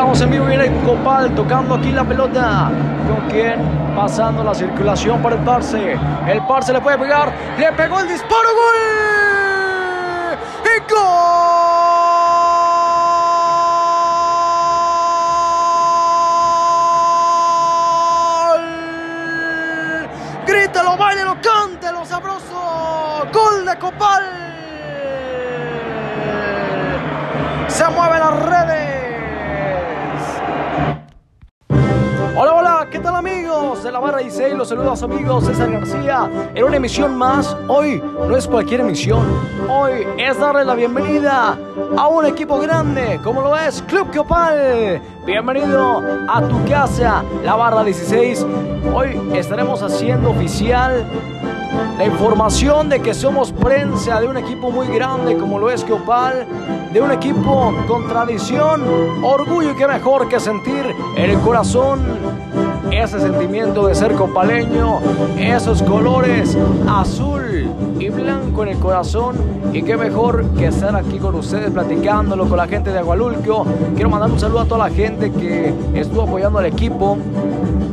Estamos en vivo y en Copal tocando aquí la pelota. ¿Con quién? Pasando la circulación para el Parse. El Parse le puede pegar. Le pegó el disparo. ¡Gol! ¡Y gol! Grítalo, bailelo, cántelo, sabroso. Gol de Copal. Se mueven las la barra 16? Los saludos amigos, César García en una emisión más. Hoy no es cualquier emisión, hoy es darle la bienvenida a un equipo grande, como lo es Club Copal. Bienvenido a tu casa, la barra 16. Hoy estaremos haciendo oficial la información de que somos prensa de un equipo muy grande como lo es Copal, de un equipo con tradición, orgullo y qué mejor que sentir en el corazón ese sentimiento de ser copaleño, esos colores azul y blanco en el corazón y qué mejor que estar aquí con ustedes platicándolo con la gente de Agualulco. Quiero mandar un saludo a toda la gente que estuvo apoyando al equipo,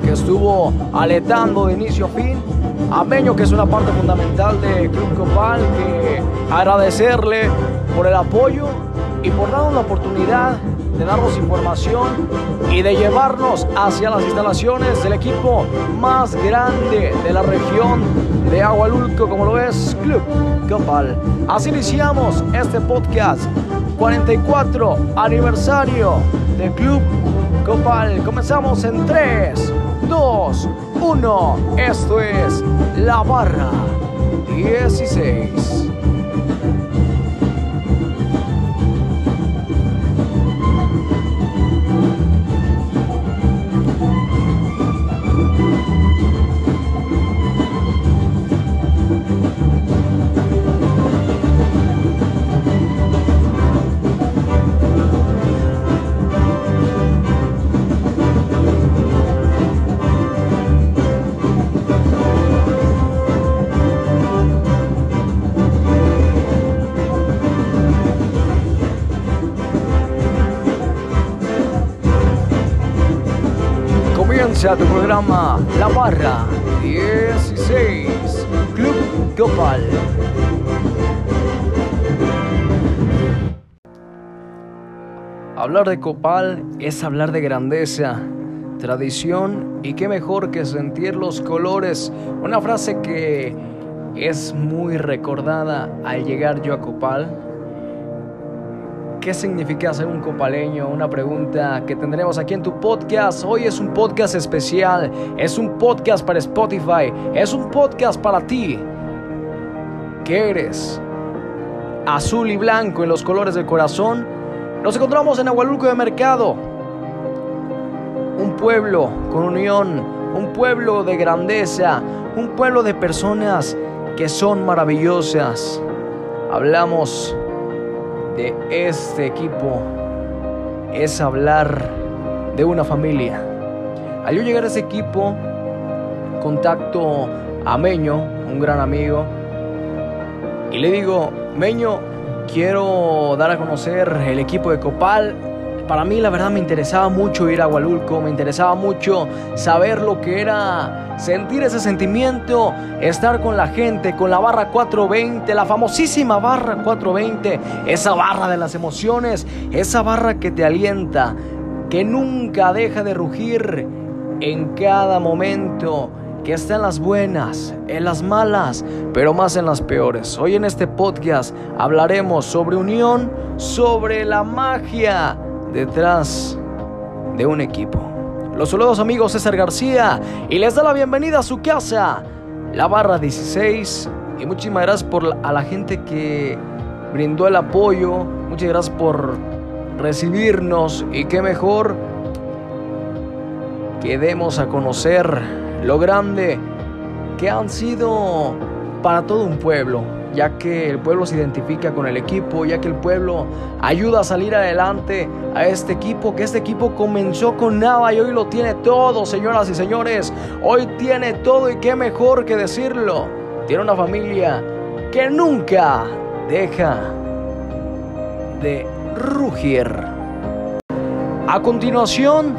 que estuvo aletando de inicio a fin a Meño, que es una parte fundamental de Club Copal, que agradecerle por el apoyo y por darnos la oportunidad de darnos información y de llevarnos hacia las instalaciones del equipo más grande de la región de Agualulco, como lo es Club Copal. Así iniciamos este podcast 44 aniversario de Club Copal. Comenzamos en 3, 2, 1. Esto es La Barra 16. Comienza tu programa La Barra 16 Club Copal. Hablar de Copal es hablar de grandeza, tradición y qué mejor que sentir los colores. Una frase que es muy recordada al llegar yo a Copal. ¿Qué significa ser un copaleño? Una pregunta que tendremos aquí en tu podcast. Hoy es un podcast especial, es un podcast para Spotify, es un podcast para ti. ¿Qué eres? Azul y blanco en los colores del corazón. Nos encontramos en Agualulco de Mercado. Un pueblo con unión, un pueblo de grandeza, un pueblo de personas que son maravillosas. Hablamos de este equipo es hablar de una familia. Al yo llegar a ese equipo, contacto a Meño, un gran amigo, y le digo, Meño, quiero dar a conocer el equipo de Copal. Para mí la verdad me interesaba mucho ir a Hualulco, me interesaba mucho saber lo que era sentir ese sentimiento, estar con la gente, con la barra 420, la famosísima barra 420, esa barra de las emociones, esa barra que te alienta, que nunca deja de rugir en cada momento, que está en las buenas, en las malas, pero más en las peores. Hoy en este podcast hablaremos sobre unión, sobre la magia detrás de un equipo. Los saludos amigos César García y les da la bienvenida a su casa, la barra 16. Y muchísimas gracias por a la gente que brindó el apoyo. Muchas gracias por recibirnos y qué mejor que demos a conocer lo grande que han sido para todo un pueblo, ya que el pueblo se identifica con el equipo, ya que el pueblo ayuda a salir adelante a este equipo, que este equipo comenzó con nada y hoy lo tiene todo, señoras y señores, hoy tiene todo y qué mejor que decirlo, tiene una familia que nunca deja de rugir. A continuación,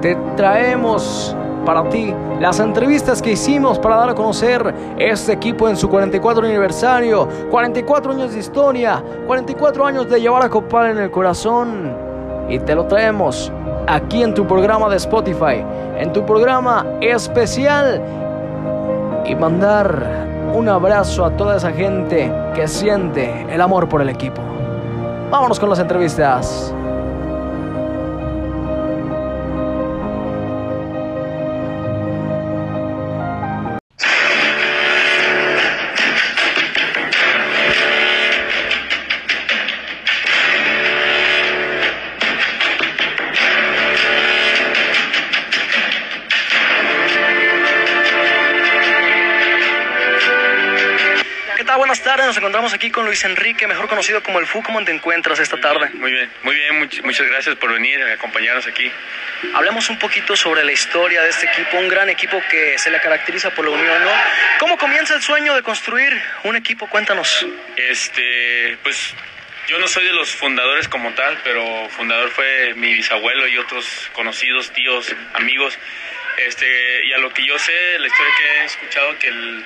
te traemos para ti las entrevistas que hicimos para dar a conocer este equipo en su 44 aniversario, 44 años de historia, 44 años de llevar a Copal en el corazón. Y te lo traemos aquí en tu programa de Spotify, en tu programa especial. Y mandar un abrazo a toda esa gente que siente el amor por el equipo. Vámonos con las entrevistas. Nos encontramos aquí con Luis Enrique, mejor conocido como el FU. ¿Cómo te encuentras esta tarde? Muy bien, muy bien, muchas gracias por venir a acompañarnos aquí. Hablemos un poquito sobre la historia de este equipo, un gran equipo que se le caracteriza por la unión, ¿no? ¿Cómo comienza el sueño de construir un equipo? Cuéntanos. Este, pues yo no soy de los fundadores como tal, pero fundador fue mi bisabuelo y otros conocidos, tíos, amigos. Este, y a lo que yo sé, la historia que he escuchado, que el,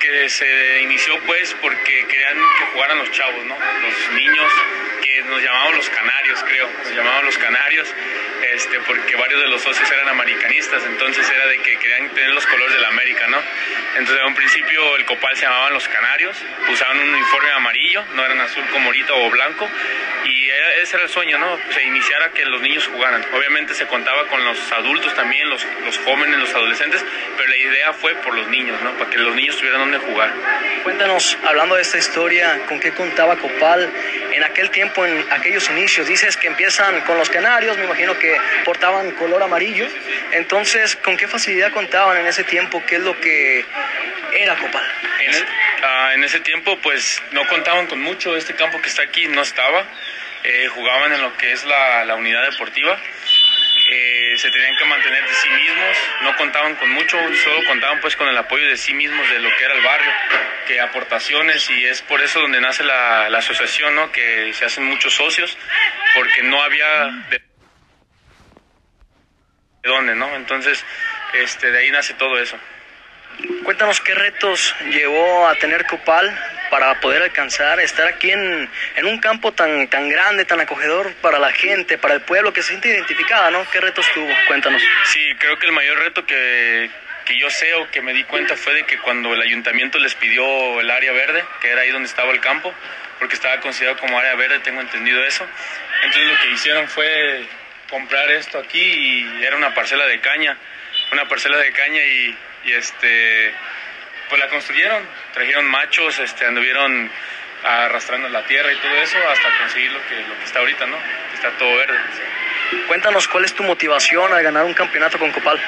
que se inició pues porque querían que jugaran los chavos, ¿no? Los niños que nos llamaban los canarios, creo, nos llamaban los canarios, este, porque varios de los socios eran americanistas, entonces era de que querían tener los colores de la América, ¿no? Entonces en un principio el copal se llamaban los canarios, usaban un uniforme amarillo, no eran azul como ahorita o blanco, y ese era el sueño, ¿no? Se iniciara que los niños jugaran. Obviamente se contaba con los adultos también, los, los jóvenes, los adolescentes, pero la idea fue por los niños, ¿no? Para que los niños tuvieran donde jugar. Cuéntanos, hablando de esta historia, ¿con qué contaba Copal en aquel tiempo, en aquellos inicios? Dices que empiezan con los canarios, me imagino que portaban color amarillo. Entonces, ¿con qué facilidad contaban en ese tiempo? ¿Qué es lo que era Copal? En, ah, en ese tiempo, pues no contaban con mucho. Este campo que está aquí no estaba. Eh, jugaban en lo que es la, la unidad deportiva. Eh, se tenían que mantener de sí mismos, no contaban con mucho, solo contaban pues con el apoyo de sí mismos de lo que era el barrio, que aportaciones y es por eso donde nace la, la asociación, ¿no? que se hacen muchos socios, porque no había de, de dónde, ¿no? Entonces, este, de ahí nace todo eso. Cuéntanos qué retos llevó a tener Copal para poder alcanzar, estar aquí en, en, un campo tan, tan grande, tan acogedor para la gente, para el pueblo que se siente identificada, ¿no? ¿Qué retos tuvo? Cuéntanos. Sí, creo que el mayor reto que, que yo sé o que me di cuenta fue de que cuando el ayuntamiento les pidió el área verde, que era ahí donde estaba el campo, porque estaba considerado como área verde, tengo entendido eso, entonces lo que hicieron fue comprar esto aquí y era una parcela de caña, una parcela de caña y y este pues la construyeron, trajeron machos, este, anduvieron arrastrando la tierra y todo eso hasta conseguir lo que, lo que está ahorita, ¿no? Está todo verde. Cuéntanos cuál es tu motivación al ganar un campeonato con Copal.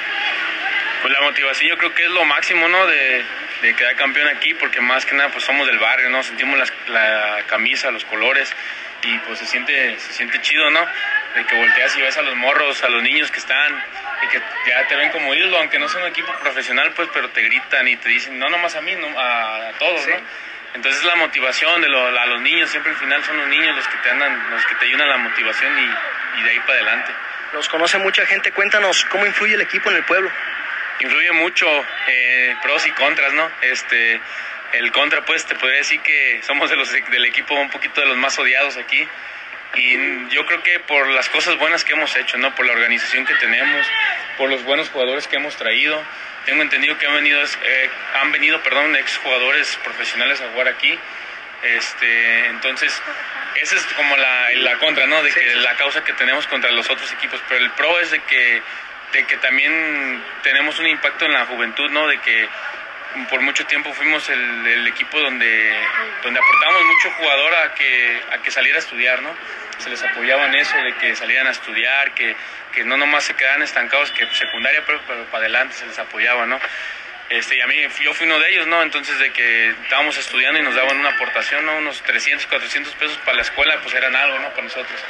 Pues la motivación yo creo que es lo máximo, ¿no? De, de quedar campeón aquí, porque más que nada pues somos del barrio, ¿no? Sentimos la camisa, los colores y pues se siente, se siente chido, ¿no? De que volteas y ves a los morros, a los niños que están y que ya te ven como ídolo, aunque no sea un equipo profesional, pues, pero te gritan y te dicen, no nomás a mí, no, a, todos, ¿no? Entonces la motivación de a los niños, siempre al final son los niños los que te andan, los que te ayudan la motivación y, y de ahí para adelante. Los conoce mucha gente, cuéntanos, ¿cómo influye el equipo en el pueblo? Influye mucho, eh, pros y contras, ¿no? Este, el contra, pues te podría decir que somos de los, del equipo un poquito de los más odiados aquí. Y yo creo que por las cosas buenas que hemos hecho, ¿no? Por la organización que tenemos, por los buenos jugadores que hemos traído. Tengo entendido que han venido, eh, han venido perdón, ex jugadores profesionales a jugar aquí. Este, entonces, esa es como la, la contra, ¿no? De que la causa que tenemos contra los otros equipos. Pero el pro es de que, de que también tenemos un impacto en la juventud, ¿no? De que por mucho tiempo fuimos el, equipo donde, donde aportamos mucho jugador a que, a que saliera a estudiar, ¿no? Se les apoyaba en eso, de que salieran a estudiar, que, que no nomás se quedaran estancados, que secundaria, pero, para adelante se les apoyaba, ¿no? Este, y a mí, yo fui uno de ellos, ¿no? Entonces, de que estábamos estudiando y nos daban una aportación, ¿no? Unos 300, 400 pesos para la escuela, pues eran algo, ¿no? Para nosotros.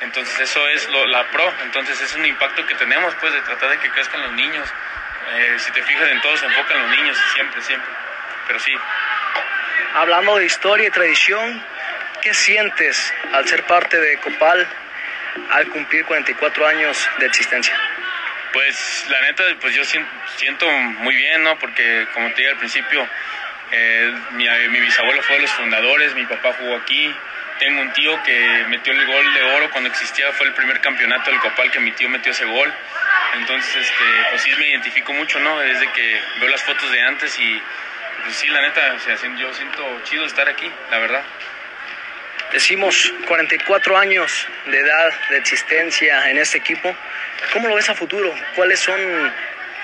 Entonces, eso es lo, la pro. Entonces, es un impacto que tenemos, pues, de tratar de que crezcan los niños, eh, si te fijas en todo se enfocan los niños, siempre, siempre. Pero sí. Hablando de historia y tradición, ¿qué sientes al ser parte de Copal al cumplir 44 años de existencia? Pues la neta, pues yo siento muy bien, ¿no? Porque como te dije al principio, eh, mi, mi, bisabuelo fue de los fundadores, mi papá jugó aquí. Tengo un tío que metió el gol de oro cuando existía, fue el primer campeonato del Copal que mi tío metió ese gol. Entonces, este, pues sí me identifico mucho, ¿no? Desde que veo las fotos de antes y pues sí, la neta, yo siento chido estar aquí, la verdad. Decimos 44 años de edad, de existencia en este equipo. ¿Cómo lo ves a futuro? ¿Cuáles son,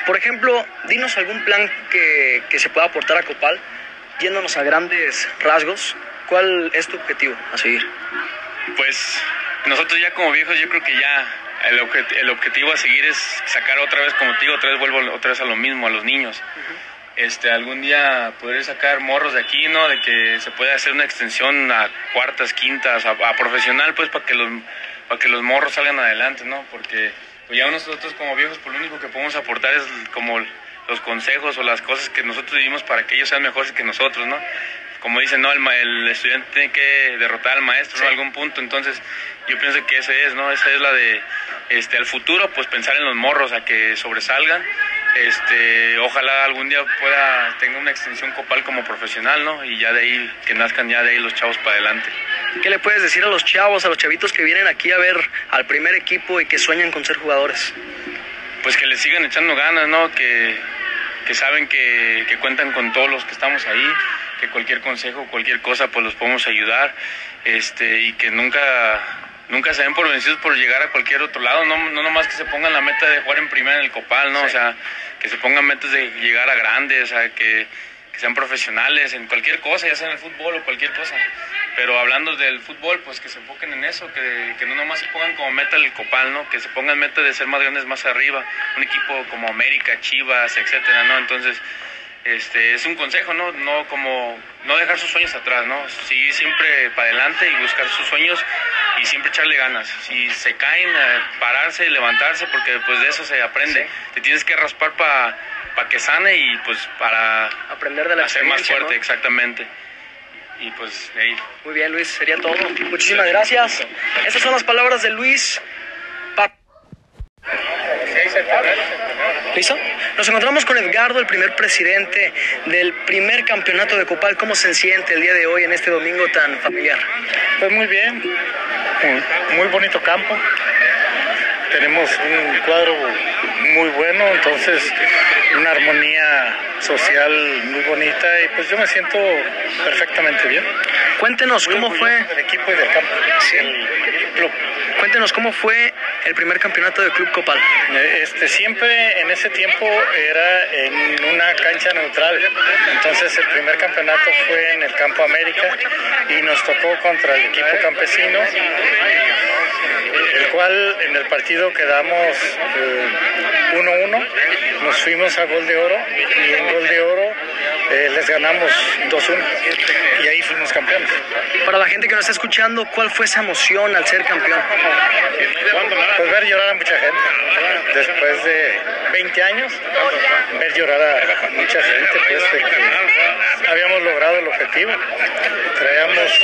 por ejemplo, dinos algún plan que, que se pueda aportar a Copal, yéndonos a grandes rasgos? ¿Cuál es tu objetivo a seguir? Pues nosotros ya como viejos yo creo que ya el, el objetivo a seguir es sacar otra vez, como te digo, otra vez vuelvo otra vez a lo mismo, a los niños este, algún día poder sacar morros de aquí, ¿no? De que se pueda hacer una extensión a cuartas, quintas, a, profesional, pues, para que los para que los morros salgan adelante, ¿no? Porque pues ya nosotros como viejos, pues lo único que podemos aportar es como los consejos o las cosas que nosotros vivimos para que ellos sean mejores que nosotros, ¿no? Como dicen, ¿no? El, el estudiante tiene que derrotar al maestro, ¿no? algún punto. Entonces, yo pienso que ese es, ¿no? Esa es la de, este, al futuro, pues pensar en los morros, a que sobresalgan este, ojalá algún día pueda tenga una extensión copal como profesional, ¿no? Y ya de ahí, que nazcan ya de ahí los chavos para adelante. ¿Qué le puedes decir a los chavos, a los chavitos que vienen aquí a ver al primer equipo y que sueñan con ser jugadores? Pues que les sigan echando ganas, ¿no? Que, que saben que, que cuentan con todos los que estamos ahí, que cualquier consejo, cualquier cosa, pues los podemos ayudar, este, y que nunca nunca se ven por vencidos por llegar a cualquier otro lado, no, no nomás que se pongan la meta de jugar en primera en el Copal, ¿no? O sea, que se pongan metas de llegar a grandes, o sea, que, sean profesionales en cualquier cosa, ya sea en el fútbol o cualquier cosa. Pero hablando del fútbol, pues que se enfoquen en eso, que, que no nomás se pongan como meta el Copal, ¿no? Que se pongan meta de ser más grandes más arriba, un equipo como América, Chivas, etcétera, ¿no? Entonces, este, es un consejo, ¿no? No como no dejar sus sueños atrás, ¿no? Seguir siempre para adelante y buscar sus sueños y siempre echarle ganas. Si se caen, eh, pararse y levantarse, porque pues de eso se aprende. Te tienes que raspar para pa que sane y pues para aprender de la hacer más fuerte, exactamente. Y pues ahí. Muy bien, Luis, sería todo. Muchísimas gracias. Esas son las palabras de Luis. ¿Listo? Nos encontramos con Edgardo, el primer presidente del primer campeonato de Copal. ¿Cómo se siente el día de hoy en este domingo tan familiar? Pues muy bien, muy bonito campo. Tenemos un cuadro muy bueno, entonces una armonía social muy bonita y pues yo me siento perfectamente bien. Cuéntenos cómo fue el equipo y del campo. Sí. Cuéntenos cómo fue el primer campeonato del Club Copal. Eh, este, siempre en ese tiempo era en una cancha neutral. Entonces el primer campeonato fue en el Campo América y nos tocó contra el equipo campesino, el cual en el partido quedamos 1-1. Eh, nos fuimos a gol de oro y en gol de oro eh, les ganamos 2-1 y ahí fuimos campeones. Para la gente que nos está escuchando, ¿cuál fue esa emoción al ser campeón? Pues ver llorar a mucha gente. Después de 20 años, ver llorar a mucha gente, pues de que habíamos logrado el objetivo. Traíamos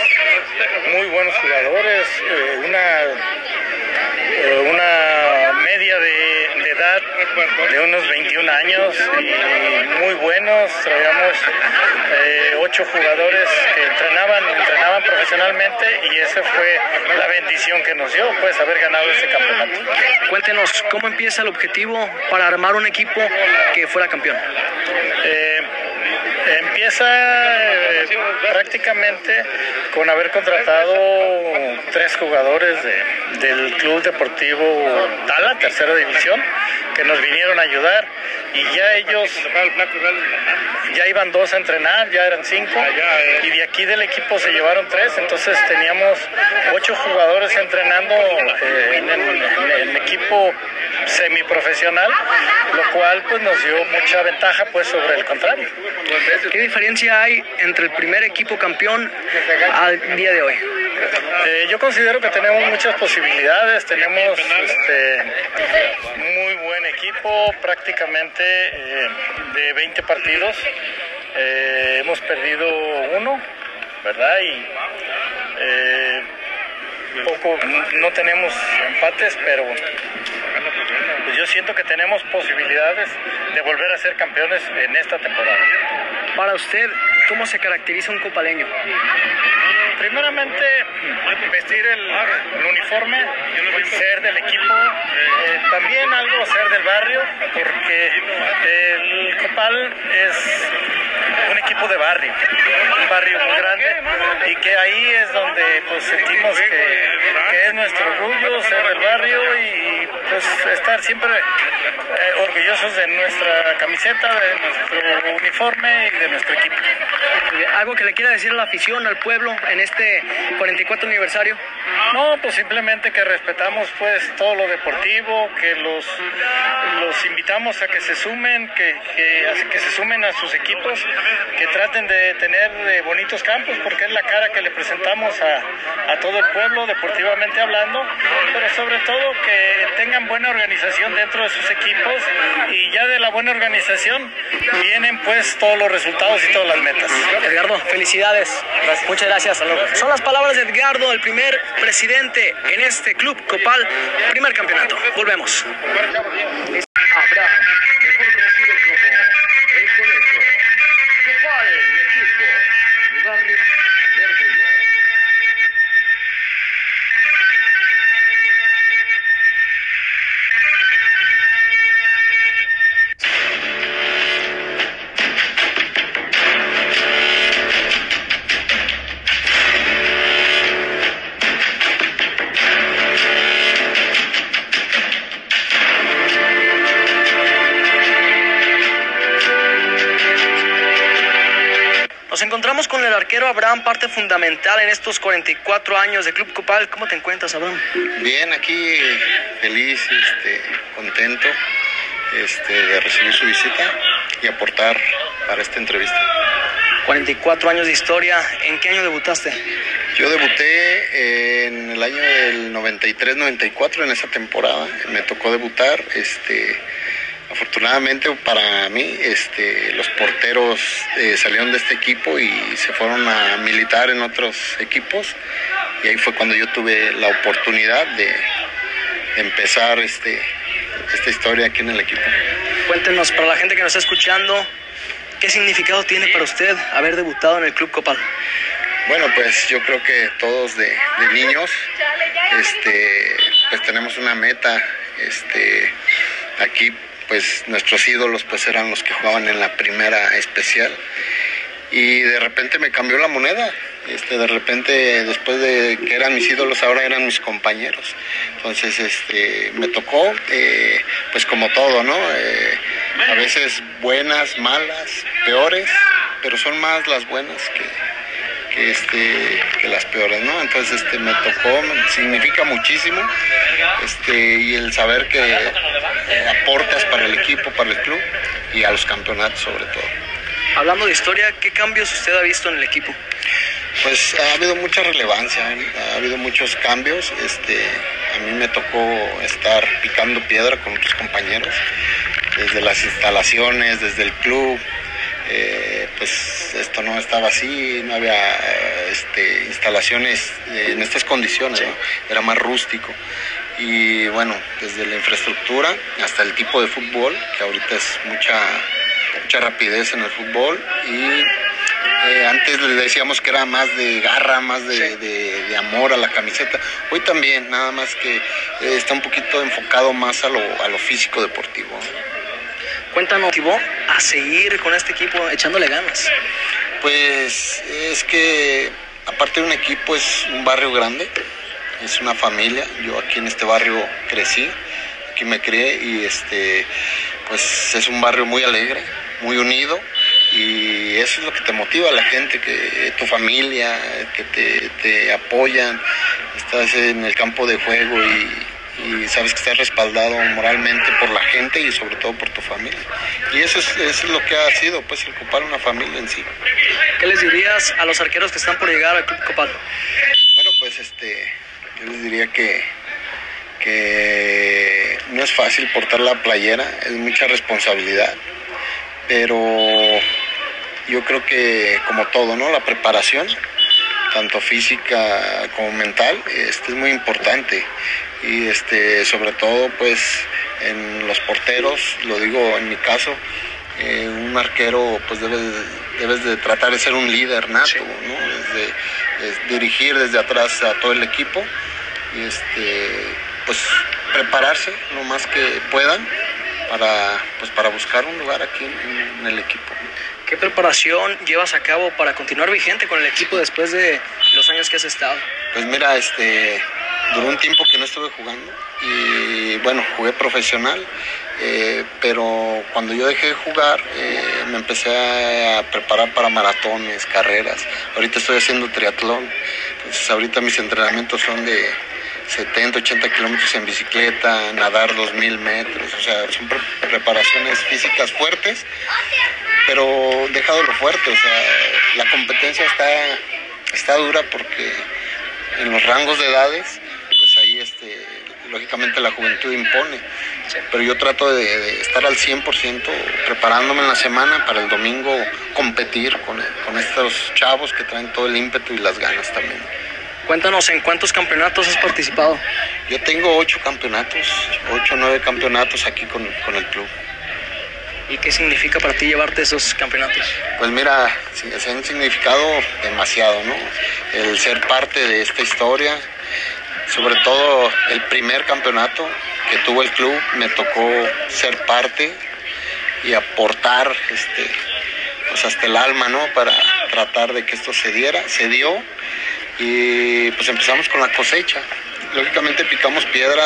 muy buenos jugadores, eh, una, una media de, edad de unos 21 años y muy buenos. Traíamos eh, ocho jugadores que entrenaban, entrenaban profesionalmente y esa fue la bendición que nos dio, pues haber ganado ese campeonato. Cuéntenos, ¿cómo empieza el objetivo para armar un equipo que fuera campeón? Eh, empieza eh, prácticamente con haber contratado tres jugadores del Club Deportivo Tala, tercera división, que nos vinieron a ayudar. Y ya ellos ya iban dos a entrenar, ya eran cinco. Y de aquí del equipo se llevaron tres, entonces teníamos ocho jugadores entrenando eh, en, el, equipo semiprofesional, lo cual pues nos dio mucha ventaja pues sobre el contrario. ¿Qué diferencia hay entre el primer equipo campeón al día de hoy? Eh, yo considero que tenemos muchas posibilidades, tenemos este, muy buen equipo, prácticamente eh, de 20 partidos, eh, hemos perdido uno, ¿verdad? Y poco, no tenemos empates, pero pues yo siento que tenemos posibilidades de volver a ser campeones en esta temporada. Para usted, ¿cómo se caracteriza un copaleño? Primeramente, vestir el, uniforme, ser del equipo, eh, también algo ser del barrio, porque el Copal es un equipo de barrio, un barrio muy grande y que ahí es donde pues sentimos que, es nuestro orgullo ser del barrio y pues estar siempre eh, orgullosos de nuestra camiseta, de nuestro uniforme y de nuestro equipo. ¿Algo que le quiera decir a la afición, al pueblo en este 44 aniversario? No, pues simplemente que respetamos pues todo lo deportivo, que los, los invitamos a que se sumen, que, que, que se sumen a sus equipos, que traten de tener eh, bonitos campos, porque es la cara que le presentamos a, a todo el pueblo, deportivamente hablando, pero sobre todo que tengan buena organización dentro de sus equipos y ya de la buena organización vienen pues todos los resultados y todas las metas. Edgardo, felicidades. Muchas gracias. Son las palabras de Edgardo, el primer presidente en este club Copal, primer campeonato. Volvemos. Con el arquero Abraham, parte fundamental en estos 44 años de Club Copal. ¿Cómo te encuentras, Abraham? Bien, aquí feliz, este, contento este, de recibir su visita y aportar para esta entrevista. 44 años de historia. ¿En qué año debutaste? Yo debuté en el año del 93-94, en esa temporada. Me tocó debutar. Este, Afortunadamente para mí, este, los porteros eh, salieron de este equipo y se fueron a militar en otros equipos y ahí fue cuando yo tuve la oportunidad de, empezar este, esta historia aquí en el equipo. Cuéntenos, para la gente que nos está escuchando, ¿qué significado tiene para usted haber debutado en el Club Copal? Bueno, pues yo creo que todos de, de niños este, pues tenemos una meta este, aquí pues nuestros ídolos pues eran los que jugaban en la primera especial y de repente me cambió la moneda. Este, de repente, después de que eran mis ídolos, ahora eran mis compañeros. Entonces, este, me tocó, eh, pues como todo, ¿no? Eh, a veces buenas, malas, peores, pero son más las buenas que, que, este, que las peores, ¿no? Entonces este, me tocó, significa muchísimo este, y el saber que eh, aportas para el equipo, para el club y a los campeonatos sobre todo. Hablando de historia, ¿qué cambios usted ha visto en el equipo? Pues ha habido mucha relevancia, ha habido muchos cambios. Este, a mí me tocó estar picando piedra con otros compañeros, desde las instalaciones, desde el club, eh, pues esto no estaba así, no había este, instalaciones en estas condiciones, era más rústico. Y bueno, desde la infraestructura hasta el tipo de fútbol, que ahorita es mucha, mucha rapidez en el fútbol y eh, antes le decíamos que era más de garra, más de, amor a la camiseta. Hoy también, nada más que eh, está un poquito enfocado más a lo, a lo físico deportivo. Cuéntanos, motivó a seguir con este equipo echándole ganas? Pues es que aparte de un equipo es un barrio grande, es una familia. Yo aquí en este barrio crecí, aquí me crié y este pues es un barrio muy alegre, muy unido y eso es lo que te motiva a la gente, que tu familia, que te, te apoyan, estás en el campo de juego y, y sabes que estás respaldado moralmente por la gente y sobre todo por tu familia. Y eso es, eso es lo que ha sido, pues, el Copal, una familia en sí. ¿Qué les dirías a los arqueros que están por llegar al Club Copal? Bueno, pues, este, yo les diría que, que no es fácil portar la playera, es mucha responsabilidad, pero yo creo que como todo, ¿no? La preparación tanto física como mental, este es muy importante. Y este, sobre todo, pues en los porteros, lo digo en mi caso, eh, un arquero pues debe, debes de tratar de ser un líder nato, ¿no? de, dirigir desde atrás a todo el equipo y este, pues prepararse lo más que puedan para, pues, para buscar un lugar aquí en, el equipo. ¿Qué preparación llevas a cabo para continuar vigente con el equipo después de los años que has estado? Pues mira, este, duró un tiempo que no estuve jugando y bueno, jugué profesional, eh, pero cuando yo dejé de jugar eh, me empecé a preparar para maratones, carreras. Ahorita estoy haciendo triatlón, entonces ahorita mis entrenamientos son de 70, 80 kilómetros en bicicleta, nadar 2000 metros, o sea, son preparaciones físicas fuertes, pero dejado lo fuerte, o sea, la competencia está, está dura porque en los rangos de edades, ahí este, lógicamente la juventud impone, pero yo trato de, estar al 100% preparándome en la semana para el domingo competir con, con estos chavos que traen todo el ímpetu y las ganas también. Cuéntanos, ¿en cuántos campeonatos has participado? Yo tengo ocho campeonatos, ocho o nueve campeonatos aquí con, el club. ¿Y qué significa para ti llevarte esos campeonatos? Pues mira, se han significado demasiado, ¿no? El ser parte de esta historia, sobre todo el primer campeonato que tuvo el club, me tocó ser parte y aportar este, pues hasta el alma, ¿no? Para tratar de que esto se diera, se dio y pues empezamos con la cosecha. Lógicamente picamos piedra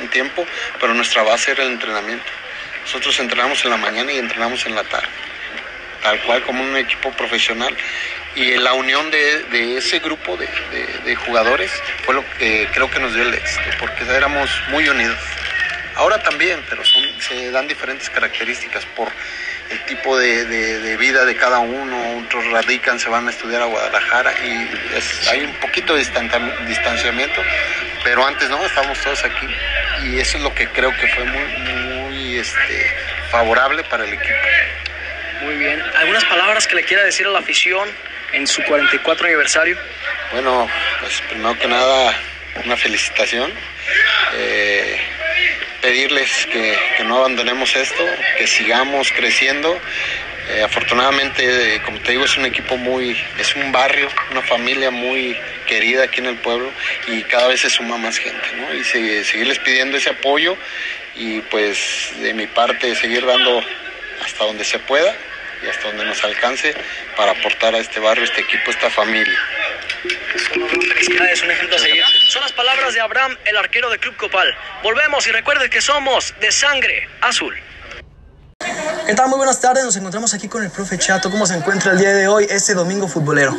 un tiempo, pero nuestra base era el entrenamiento. Nosotros entrenamos en la mañana y entrenamos en la tarde, tal cual como un equipo profesional. Y la unión de, ese grupo de, jugadores fue lo que creo que nos dio el éxito, porque éramos muy unidos. Ahora también, pero se dan diferentes características por el tipo de, vida de cada uno, otros radican, se van a estudiar a Guadalajara y hay un poquito de distanciamiento, pero antes no, estábamos todos aquí y eso es lo que creo que fue muy, muy este, favorable para el equipo. Muy bien, ¿algunas palabras que le quiera decir a la afición en su 44 aniversario? Bueno, pues primero que nada, una felicitación. Eh, pedirles que, no abandonemos esto, que sigamos creciendo. Eh, afortunadamente, como te digo, es un equipo muy, es un barrio, una familia muy querida aquí en el pueblo y cada vez se suma más gente, ¿no? Y seguirles pidiendo ese apoyo y pues de mi parte seguir dando hasta donde se pueda y hasta donde nos alcance para aportar a este barrio, este equipo, esta familia. Felicidades, un ejemplo a seguir. Son las palabras de Abraham, el arquero de Club Copal. Volvemos y recuerden que somos de sangre azul. ¿Qué tal? Muy buenas tardes. Nos encontramos aquí con el profe Chato. ¿Cómo se encuentra el día de hoy, este domingo futbolero?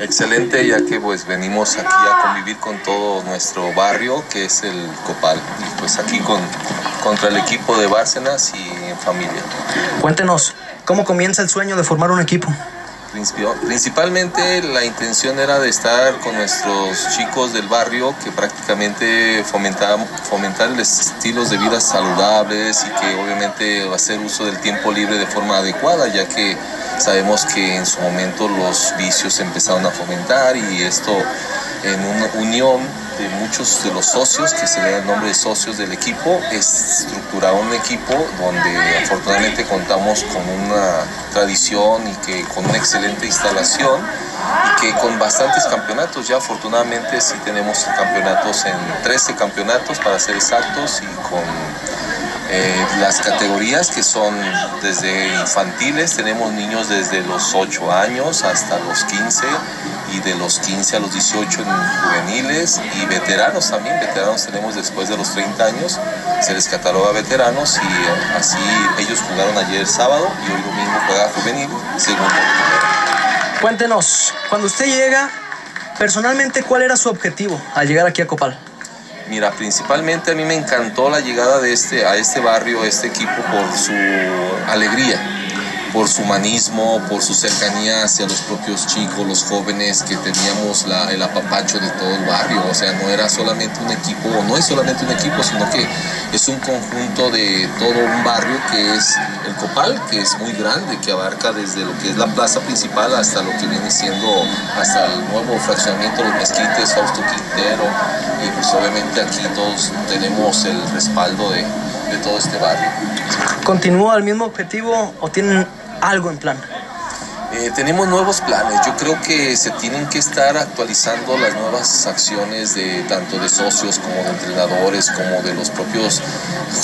Excelente, ya que pues venimos aquí a convivir con todo nuestro barrio, que es el Copal. Y pues aquí con, contra el equipo de Bárcenas y familia. Cuéntenos, ¿cómo comienza el sueño de formar un equipo? Principalmente la intención era de estar con nuestros chicos del barrio que prácticamente fomentaban, fomentar estilos de vida saludables y que obviamente hacer uso del tiempo libre de forma adecuada, ya que sabemos que en su momento los vicios empezaron a fomentar y esto en una unión de muchos de los socios, que se le da el nombre de socios del equipo, estructurar un equipo donde afortunadamente contamos con una tradición y que con una excelente instalación y que con bastantes campeonatos, ya afortunadamente sí tenemos campeonatos en 13 campeonatos para ser exactos y con eh, las categorías que son desde infantiles, tenemos niños desde los 8 años hasta los 15 y de los 15 a los 18 en juveniles y veteranos también, veteranos tenemos después de los 30 años, se les cataloga veteranos y así ellos jugaron ayer sábado y hoy domingo juega juvenil, segundo. Cuéntenos, cuando usted llega, personalmente, ¿cuál era su objetivo al llegar aquí a Copal? Mira, principalmente a mí me encantó la llegada de este, a este barrio, este equipo, por su alegría. Por su humanismo, por su cercanía hacia los propios chicos, los jóvenes, que teníamos la, el apapacho de todo el barrio. O sea, no era solamente un equipo, no es solamente un equipo, sino que es un conjunto de todo un barrio que es el Copal, que es muy grande, que abarca desde lo que es la plaza principal hasta lo que viene siendo hasta el nuevo fraccionamiento de los mezquites, Fausto Quintero, y pues obviamente aquí todos tenemos el respaldo de, de todo este barrio. ¿Continúa el mismo objetivo o tienen algo en plan? Eh, tenemos nuevos planes. Yo creo que se tienen que estar actualizando las nuevas acciones de tanto de socios como de entrenadores, como de los propios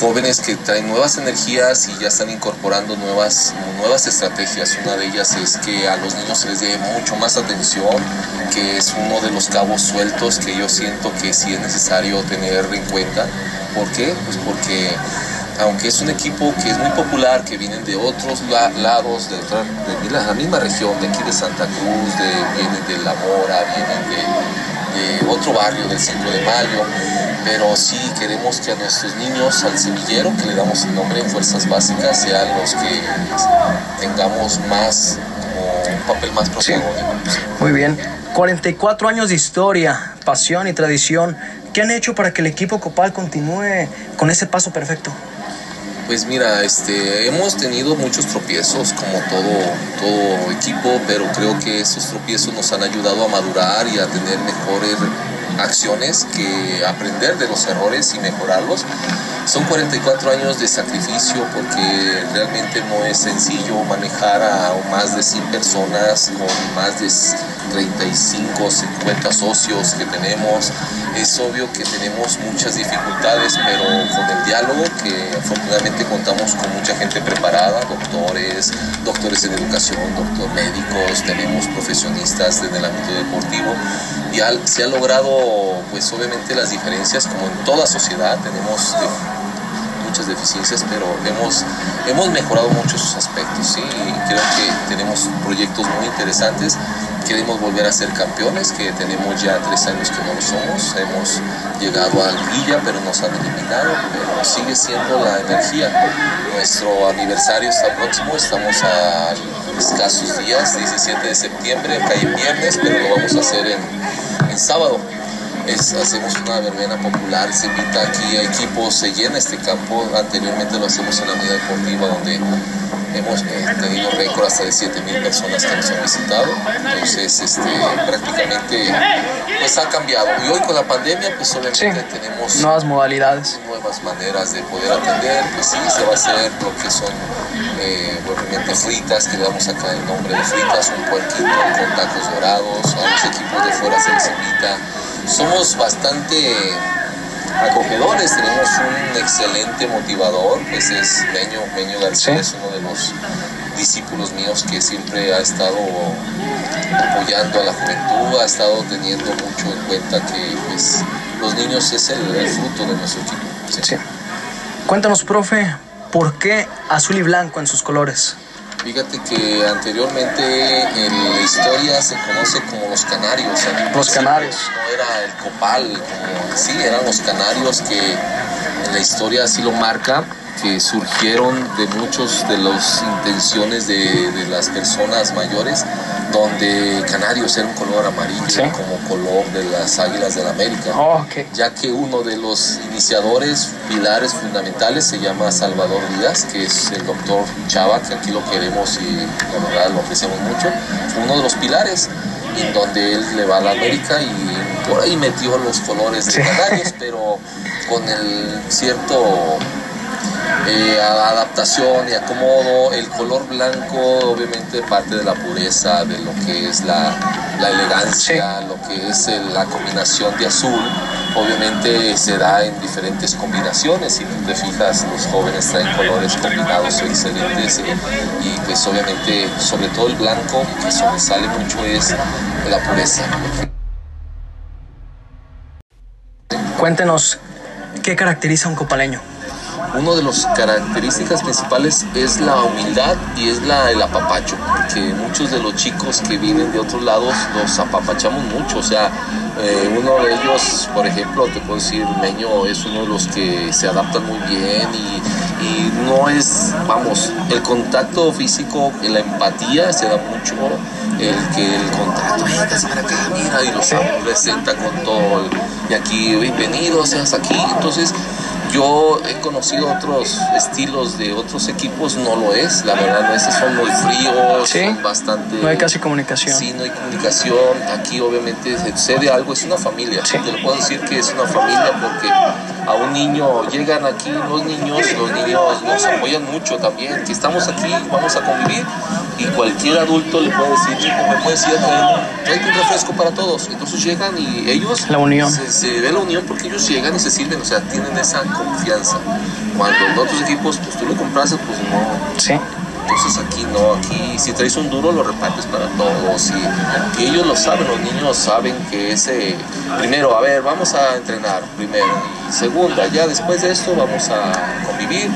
jóvenes que traen nuevas energías y ya están incorporando nuevas, nuevas estrategias. Una de ellas es que a los niños se les dé mucho más atención, que es uno de los cabos sueltos que yo siento que sí es necesario tener en cuenta. ¿Por qué? Pues porque aunque es un equipo que es muy popular, que vienen de otros lados, de, de, la misma región, de aquí de Santa Cruz, de, vienen de La Mora, vienen de, otro barrio del 5 de Mayo, pero sí queremos que a nuestros niños, al semillero, que le damos el nombre en Fuerzas Básicas, sean los que tengamos más, como un papel más protagónico. Muy bien. 44 años de historia, pasión y tradición. ¿Qué han hecho para que el equipo Copal continúe con ese paso perfecto? Pues mira, este, hemos tenido muchos tropiezos como todo, todo equipo, pero creo que esos tropiezos nos han ayudado a madurar y a tener mejores acciones que aprender de los errores y mejorarlos. Son 44 años de sacrificio porque realmente no es sencillo manejar a más de 100 personas con más de 35, 50 socios que tenemos. Es obvio que tenemos muchas dificultades, pero con el diálogo, que afortunadamente contamos con mucha gente preparada, doctores, doctores en educación, doctor médicos, tenemos profesionistas en el ámbito deportivo y se ha logrado, pues obviamente las diferencias, como en toda sociedad, tenemos muchas deficiencias, pero hemos, hemos mejorado mucho esos aspectos, ¿sí? creo que tenemos proyectos muy interesantes queremos volver a ser campeones, que tenemos ya tres años que no lo somos. Hemos llegado a Villa, pero nos han eliminado, pero sigue siendo la energía. Nuestro aniversario está próximo, estamos a escasos días, 17 de septiembre, cae viernes, pero lo vamos a hacer en, sábado. Es, hacemos una verbena popular, se invita aquí a equipos, se llena este campo, anteriormente lo hacemos en la unidad deportiva donde hemos eh, tenido récord hasta de 7.000 personas que nos han visitado, entonces este, prácticamente pues ha cambiado. Y hoy con la pandemia pues obviamente tenemos nuevas modalidades, nuevas maneras de poder atender, pues sí, se va a hacer lo que son eh, obviamente fritas, que le damos acá el nombre de fritas, un puerquito con tacos dorados, a los equipos de fuera se les invita. Somos bastante acogedores, tenemos un excelente motivador, pues es Meño, Meño García, es uno de los discípulos míos que siempre ha estado apoyando a la juventud, ha estado teniendo mucho en cuenta que pues, los niños es el, fruto de nuestro equipo. Cuéntanos, profe, ¿por qué azul y blanco en sus colores? Fíjate que anteriormente en la historia se conoce como los canarios. Los canarios. No era el copal, como sí, eran los canarios que en la historia así lo marca que surgieron de muchos de las intenciones de, de, las personas mayores, donde Canarios era un color amarillo como color de las Águilas de la América, oh, ya que uno de los iniciadores, pilares fundamentales, se llama Salvador Díaz, que es el doctor Chava, que aquí lo queremos y la verdad lo apreciamos mucho, fue uno de los pilares en donde él le va a la América y por ahí metió los colores de Canarios, pero con el cierto eh, adaptación y acomodo. El color blanco obviamente parte de la pureza, de lo que es la, elegancia, lo que es la combinación de azul. Obviamente se da en diferentes combinaciones, si tú te fijas los jóvenes traen colores combinados excelentes y pues obviamente sobre todo el blanco que sobresale mucho es la pureza. Cuéntenos, ¿qué caracteriza a un copaleño? Una de las características principales es la humildad y es la, el apapacho, porque muchos de los chicos que vienen de otros lados los apapachamos mucho, o sea, eh, uno de ellos, por ejemplo, te puedo decir, Meño es uno de los que se adaptan muy bien y, y no es, vamos, el contacto físico, la empatía se da mucho, el que el contacto, para acá, mira, y los presenta con todo, y aquí, bienvenido, seas aquí, entonces yo he conocido otros estilos de otros equipos, no lo es, la verdad, no, son muy fríos, son bastante... No hay casi comunicación. Sí, no hay comunicación, aquí obviamente sucede algo, es una familia, te lo puedo decir que es una familia porque a un niño, llegan aquí los niños, los niños nos apoyan mucho también, que estamos aquí, vamos a convivir y cualquier adulto le puede decir, me puedes ir a traer, un refresco para todos. Entonces llegan y ellos... La unión. Se, ve la unión porque ellos llegan y se sirven, o sea, tienen esa confianza. Cuando en otros equipos, pues tú lo compras, pues no... Sí. Entonces aquí no, aquí si traes un duro lo repartes para todos y, ellos lo saben, los niños saben que ese, primero, a ver, vamos a entrenar, primero, y segunda, ya después de esto vamos a convivir.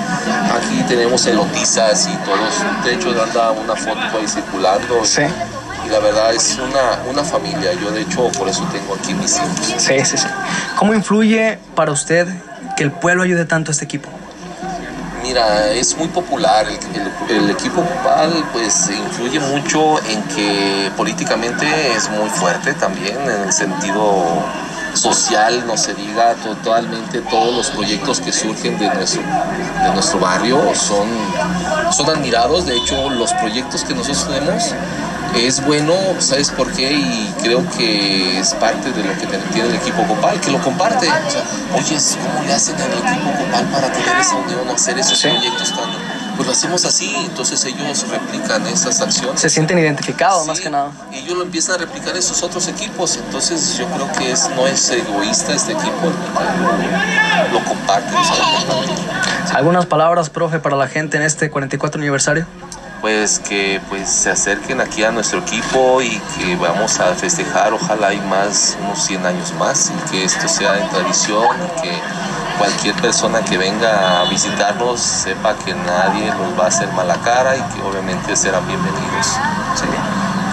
Aquí tenemos elotizas y todos, de hecho anda una foto ahí circulando. Sí. Y la verdad es una, una familia, yo de hecho por eso tengo aquí mis hijos. Sí, sí, sí. ¿Cómo influye para usted que el pueblo ayude tanto a este equipo? Mira, es muy popular. El, equipo Copal pues influye mucho en que políticamente es muy fuerte también en el sentido social, no se diga totalmente todos los proyectos que surgen de nuestro, de nuestro barrio son, son admirados. De hecho, los proyectos que nosotros tenemos es bueno, ¿sabes por qué? Y creo que es parte de lo que tiene el equipo Copal, que lo comparte. O sea, oye, ¿cómo le hacen al equipo Copal para tener esa unión hacer esos proyectos tan... Pues lo hacemos así, entonces ellos replican esas acciones. Se sienten identificados más que nada. Y ellos lo empiezan a replicar en sus otros equipos, entonces yo creo que es, no es egoísta este equipo, lo, lo comparten, ¿Algunas palabras, profe, para la gente en este 44 aniversario? Pues que pues se acerquen aquí a nuestro equipo y que vamos a festejar, ojalá hay más, unos 100 años más y que esto sea en tradición y que cualquier persona que venga a visitarnos sepa que nadie nos va a hacer mala cara y que obviamente serán bienvenidos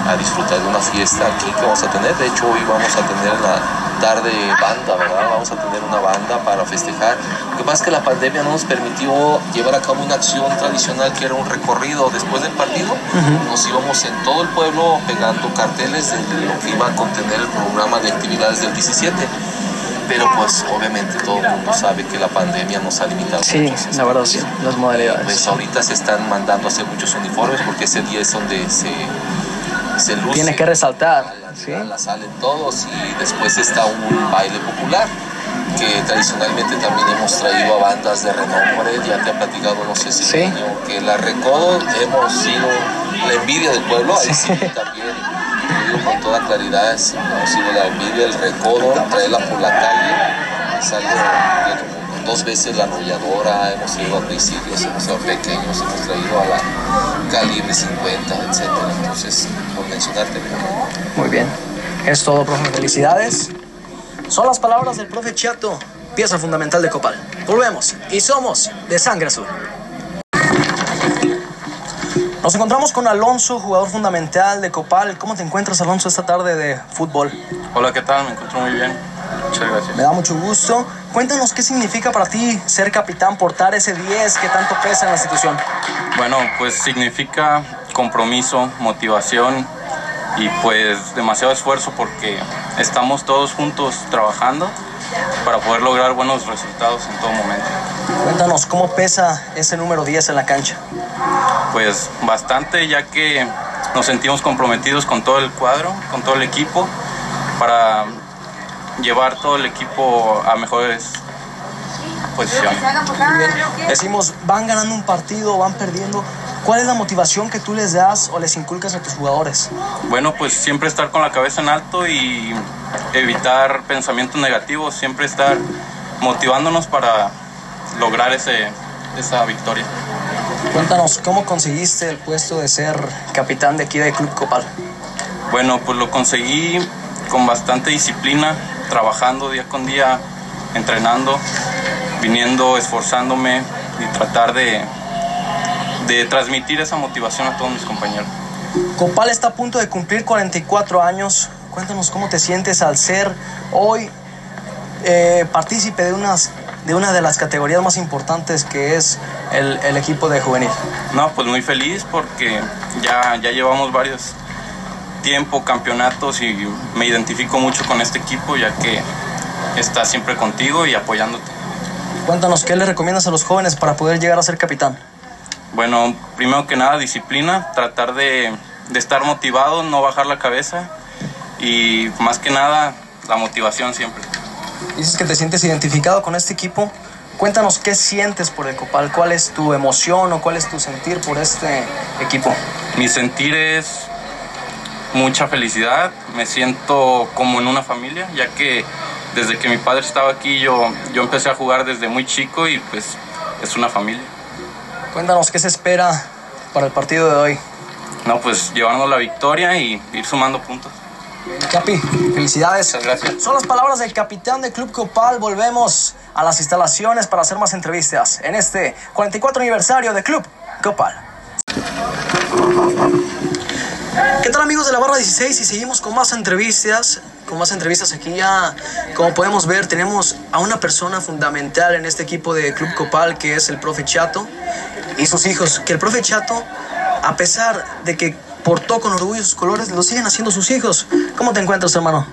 a disfrutar de una fiesta aquí que vamos a tener. De hecho hoy vamos a tener la tarde banda, ¿verdad? Vamos a tener una banda para festejar. Lo que pasa es que la pandemia no nos permitió llevar a cabo una acción tradicional que era un recorrido después del partido. Nos íbamos en todo el pueblo pegando carteles de lo que iba a contener el programa de actividades del 17 pero pues obviamente todo el mundo sabe que la pandemia nos ha limitado. Sí, la verdad sí, las modalidades. Pues ahorita se están mandando a hacer muchos uniformes porque ese día es donde se, se luce. Tiene que resaltar la salen todos y después está un baile popular que tradicionalmente también hemos traído a bandas de renombre, ya te ha platicado, no sé si ¿Sí? que la Recodo hemos sido la envidia del pueblo, ahí sí, también digo con toda claridad, hemos sido la envidia del Recodo, traerla por la calle, sale dos veces la arrolladora, hemos ido a presidios, hemos ido a pequeños, hemos traído a la calibre 50, etc. Entonces, por mencionarte. Muy bien. Es todo, profe. Felicidades. Son las palabras del profe Chiato, pieza fundamental de Copal. Volvemos y somos de Sangre Azul. Nos encontramos con Alonso, jugador fundamental de Copal. ¿Cómo te encuentras, Alonso, esta tarde de fútbol? Hola, ¿qué tal? Me encuentro muy bien. Muchas gracias. Me da mucho gusto. Cuéntanos qué significa para ti ser capitán, portar ese 10 que tanto pesa en la institución. Bueno, pues significa compromiso, motivación y pues demasiado esfuerzo porque estamos todos juntos trabajando para poder lograr buenos resultados en todo momento. Cuéntanos, ¿cómo pesa ese número 10 en la cancha? Pues bastante, ya que nos sentimos comprometidos con todo el cuadro, con todo el equipo, para llevar todo el equipo a mejores posiciones. Decimos, van ganando un partido, van perdiendo. ¿Cuál es la motivación que tú les das o les inculcas a tus jugadores? Bueno, pues siempre estar con la cabeza en alto y evitar pensamientos negativos, siempre estar motivándonos para lograr ese, esa victoria. Cuéntanos, ¿cómo conseguiste el puesto de ser capitán de aquí del Club Copal? Bueno, pues lo conseguí con bastante disciplina, trabajando día con día, entrenando, viniendo, esforzándome y tratar de, de transmitir esa motivación a todos mis compañeros. Copal está a punto de cumplir 44 años. Cuéntanos cómo te sientes al ser hoy eh, partícipe de, unas, de una de las categorías más importantes que es el, el equipo de juvenil? No, pues muy feliz porque ya, ya llevamos varios tiempo, campeonatos y me identifico mucho con este equipo ya que está siempre contigo y apoyándote. Cuéntanos, ¿qué le recomiendas a los jóvenes para poder llegar a ser capitán? Bueno, primero que nada disciplina, tratar de, de estar motivado, no bajar la cabeza y más que nada la motivación siempre. Dices que te sientes identificado con este equipo. Cuéntanos qué sientes por el Copal, cuál es tu emoción o cuál es tu sentir por este equipo. Mi sentir es mucha felicidad, me siento como en una familia, ya que desde que mi padre estaba aquí yo, yo empecé a jugar desde muy chico y pues es una familia. Cuéntanos qué se espera para el partido de hoy. No, pues llevarnos la victoria y ir sumando puntos. Capi, felicidades. Muchas gracias. Son las palabras del capitán del Club Copal. Volvemos a las instalaciones para hacer más entrevistas en este 44 aniversario de Club Copal. ¿Qué tal amigos de la barra 16? Y seguimos con más entrevistas, con más entrevistas aquí ya, como podemos ver, tenemos a una persona fundamental en este equipo de Club Copal, que es el profe Chato y sus hijos, que el profe Chato, a pesar de que portó con orgullo sus colores, lo siguen haciendo sus hijos. ¿Cómo te encuentras, hermano?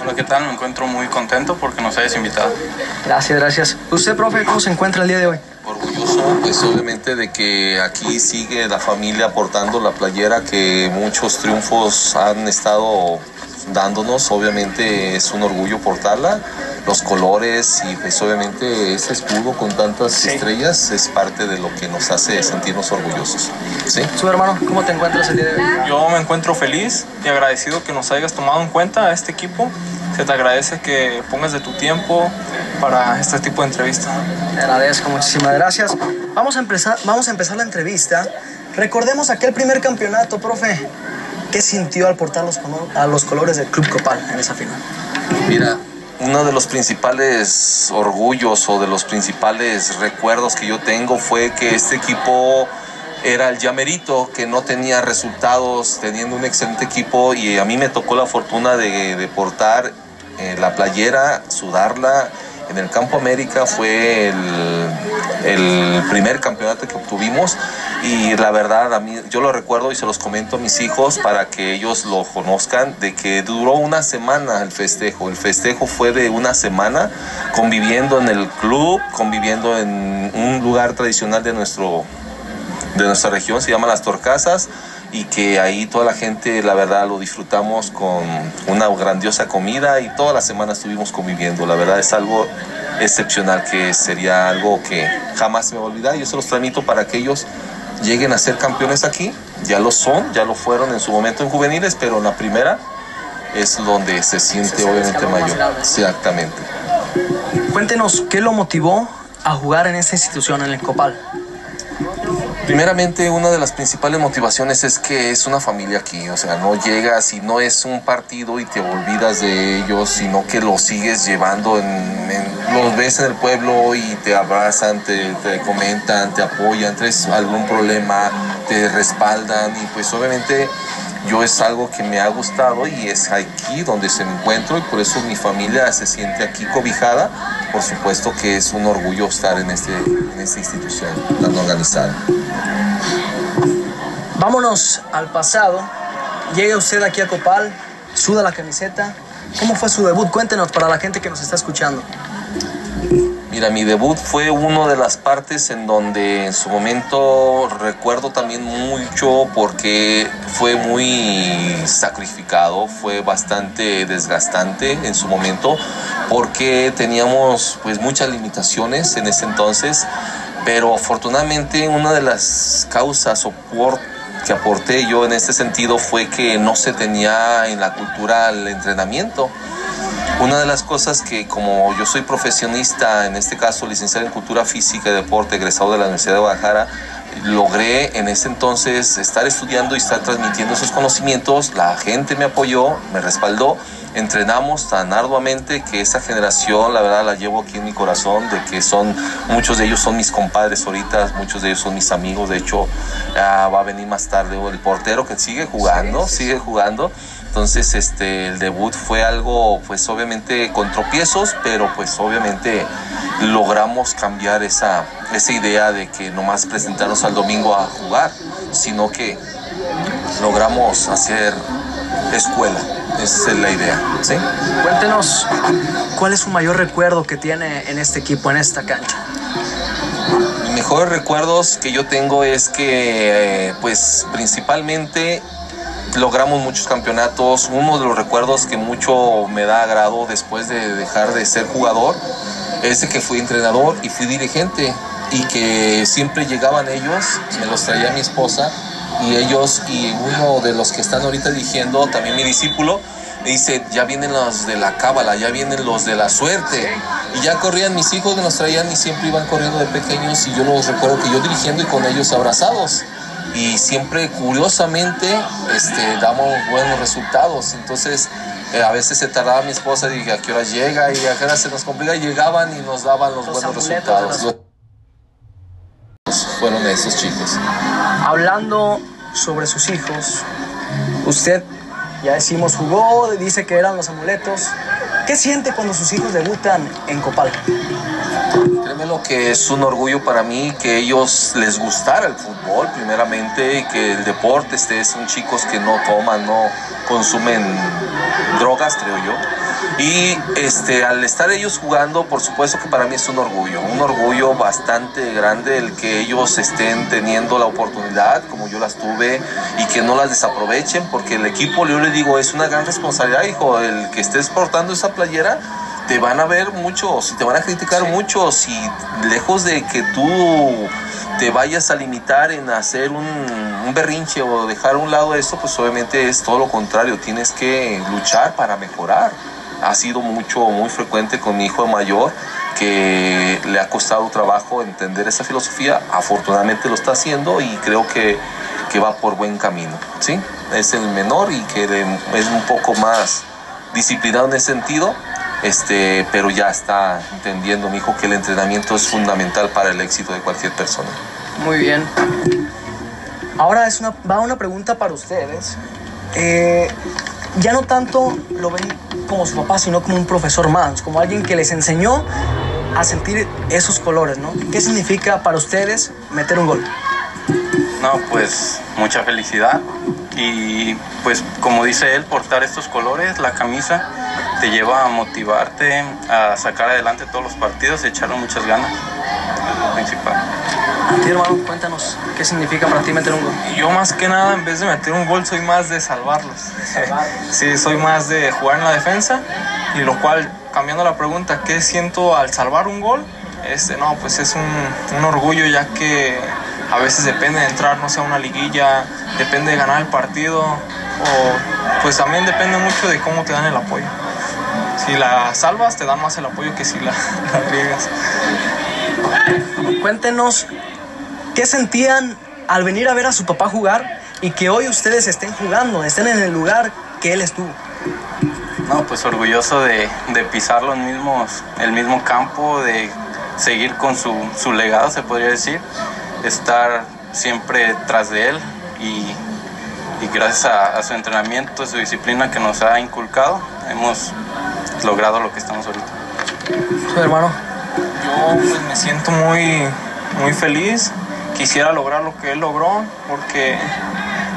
Hola, ¿qué tal? Me encuentro muy contento porque nos hayas invitado. Gracias, gracias. ¿Usted, profe, cómo se encuentra el día de hoy? Orgulloso, pues obviamente de que aquí sigue la familia aportando la playera que muchos triunfos han estado dándonos. Obviamente es un orgullo portarla, los colores y pues obviamente ese escudo con tantas estrellas es parte de lo que nos hace sentirnos orgullosos. ¿sí? Su hermano, ¿cómo te encuentras el día de hoy? Yo me encuentro feliz y agradecido que nos hayas tomado en cuenta a este equipo. Se te agradece que pongas de tu tiempo para este tipo de entrevista. Te agradezco, muchísimas gracias. Vamos a empezar, vamos a empezar la entrevista. Recordemos aquel primer campeonato, profe. ¿Qué sintió al portar los, a los colores del Club Copal en esa final? Mira, uno de los principales orgullos o de los principales recuerdos que yo tengo fue que este equipo era el llamerito, que no tenía resultados, teniendo un excelente equipo y a mí me tocó la fortuna de, de portar eh, la playera, sudarla. En el Campo América fue el, primer campeonato que obtuvimos y la verdad a mí yo lo recuerdo y se los comento a mis hijos para que ellos lo conozcan de que duró una semana el festejo. El festejo fue de una semana conviviendo en el club, conviviendo en un lugar tradicional de nuestro de nuestra región, se llama Las Torcasas, y que ahí toda la gente, la verdad, lo disfrutamos con una grandiosa comida y toda la semana estuvimos conviviendo. La verdad es algo excepcional, que sería algo que jamás me va a olvidar. Yo se los transmito para que ellos lleguen a ser campeones aquí. Ya lo son, ya lo fueron en su momento en juveniles, pero en la primera es donde se siente obviamente mayor. Exactamente. Cuéntenos, ¿qué lo motivó a jugar en esta institución, en el Copal? Primeramente, una de las principales motivaciones es que es una familia aquí, o sea, no llegas y no es un partido y te olvidas de ellos, sino que los sigues llevando, en, los ves en el pueblo y te abrazan, te, te comentan, te apoyan, traes algún problema, te respaldan y pues obviamente yo es algo que me ha gustado y es aquí donde se me encuentro y por eso mi familia se siente aquí cobijada. Por supuesto que es un orgullo estar en, este, en esta institución tan organizada. Vámonos al pasado. Llega usted aquí a Copal, suda la camiseta. ¿Cómo fue su debut? Cuéntenos para la gente que nos está escuchando. Mira, mi debut fue una de las partes en donde en su momento recuerdo también mucho porque fue muy sacrificado, fue bastante desgastante en su momento porque teníamos pues muchas limitaciones en ese entonces, pero afortunadamente una de las causas o por que aporté yo en este sentido fue que no se tenía en la cultura el entrenamiento. Una de las cosas que como yo soy profesionista, en este caso licenciado en Cultura Física y Deporte, egresado de la Universidad de Guadalajara, logré en ese entonces estar estudiando y estar transmitiendo esos conocimientos. La gente me apoyó, me respaldó. Entrenamos tan arduamente que esa generación, la verdad, la llevo aquí en mi corazón, de que son, muchos de ellos son mis compadres ahorita, muchos de ellos son mis amigos. De hecho, ah, va a venir más tarde el portero que sigue jugando, sigue jugando. Entonces, este, el debut fue algo, pues obviamente con tropiezos, pero pues obviamente logramos cambiar esa, esa idea de que nomás presentarnos al domingo a jugar, sino que logramos hacer escuela. Esa es la idea. ¿sí? Cuéntenos, ¿cuál es su mayor recuerdo que tiene en este equipo, en esta cancha? Mejores recuerdos que yo tengo es que, eh, pues principalmente logramos muchos campeonatos. Uno de los recuerdos que mucho me da agrado después de dejar de ser jugador es que fui entrenador y fui dirigente y que siempre llegaban ellos, me los traía mi esposa y ellos y uno de los que están ahorita dirigiendo, también mi discípulo, dice, ya vienen los de la cábala, ya vienen los de la suerte. Y ya corrían mis hijos, me los traían y siempre iban corriendo de pequeños y yo los recuerdo que yo dirigiendo y con ellos abrazados. Y siempre curiosamente este, damos buenos resultados. Entonces eh, a veces se tardaba mi esposa y dije, ¿a qué hora llega? Y a qué hora se nos complica. Y llegaban y nos daban los, buenos resultados. Los... Fueron esos chicos. Hablando sobre sus hijos, usted ya decimos jugó, dice que eran los amuletos. ¿Qué siente cuando sus hijos debutan en Copal? Créeme lo que es un orgullo para mí que ellos les gustara el fútbol primeramente y que el deporte este son chicos que no toman, no consumen drogas, creo yo. Y este, al estar ellos jugando, por supuesto que para mí es un orgullo, un orgullo bastante grande el que ellos estén teniendo la oportunidad, como yo las tuve, y que no las desaprovechen, porque el equipo, yo le digo, es una gran responsabilidad, hijo, el que estés portando esa playera, te van a ver muchos te van a criticar sí. muchos y lejos de que tú te vayas a limitar en hacer un, un, berrinche o dejar a un lado eso, pues obviamente es todo lo contrario, tienes que luchar para mejorar. Ha sido mucho, muy frecuente con mi hijo mayor que le ha costado trabajo entender esa filosofía, afortunadamente lo está haciendo y creo que, que va por buen camino, ¿sí? Es el menor y que es un poco más disciplinado en ese sentido, este, pero ya está entendiendo mi hijo que el entrenamiento es fundamental para el éxito de cualquier persona. Muy bien. Ahora es una, va una pregunta para ustedes. Eh, ya no tanto lo ven como su papá, sino como un profesor más, como alguien que les enseñó a sentir esos colores, ¿no? ¿Qué significa para ustedes meter un gol? No, pues mucha felicidad y pues como dice él, portar estos colores, la camisa, te lleva a motivarte a sacar adelante todos los partidos y echarle muchas ganas. Principal. Sí, hermano, cuéntanos, ¿qué significa para ti meter un gol? Yo más que nada, en vez de meter un gol, soy más de salvarlos. sí, soy más de jugar en la defensa y lo cual, cambiando la pregunta, ¿qué siento al salvar un gol? Este, no, pues es un, un orgullo ya que a veces depende de entrar, no sé, a una liguilla, depende de ganar el partido o pues también depende mucho de cómo te dan el apoyo. Si la salvas, te dan más el apoyo que si la, la riegas. Cuéntenos qué sentían al venir a ver a su papá jugar y que hoy ustedes estén jugando, estén en el lugar que él estuvo. No, pues orgulloso de, de pisar los mismos, el mismo campo, de seguir con su, su legado, se podría decir, estar siempre tras de él y, y gracias a, a, su entrenamiento, su disciplina que nos ha inculcado, hemos logrado lo que estamos ahorita. ¿Su hermano? Yo pues, me siento muy, muy feliz, quisiera lograr lo que él logró porque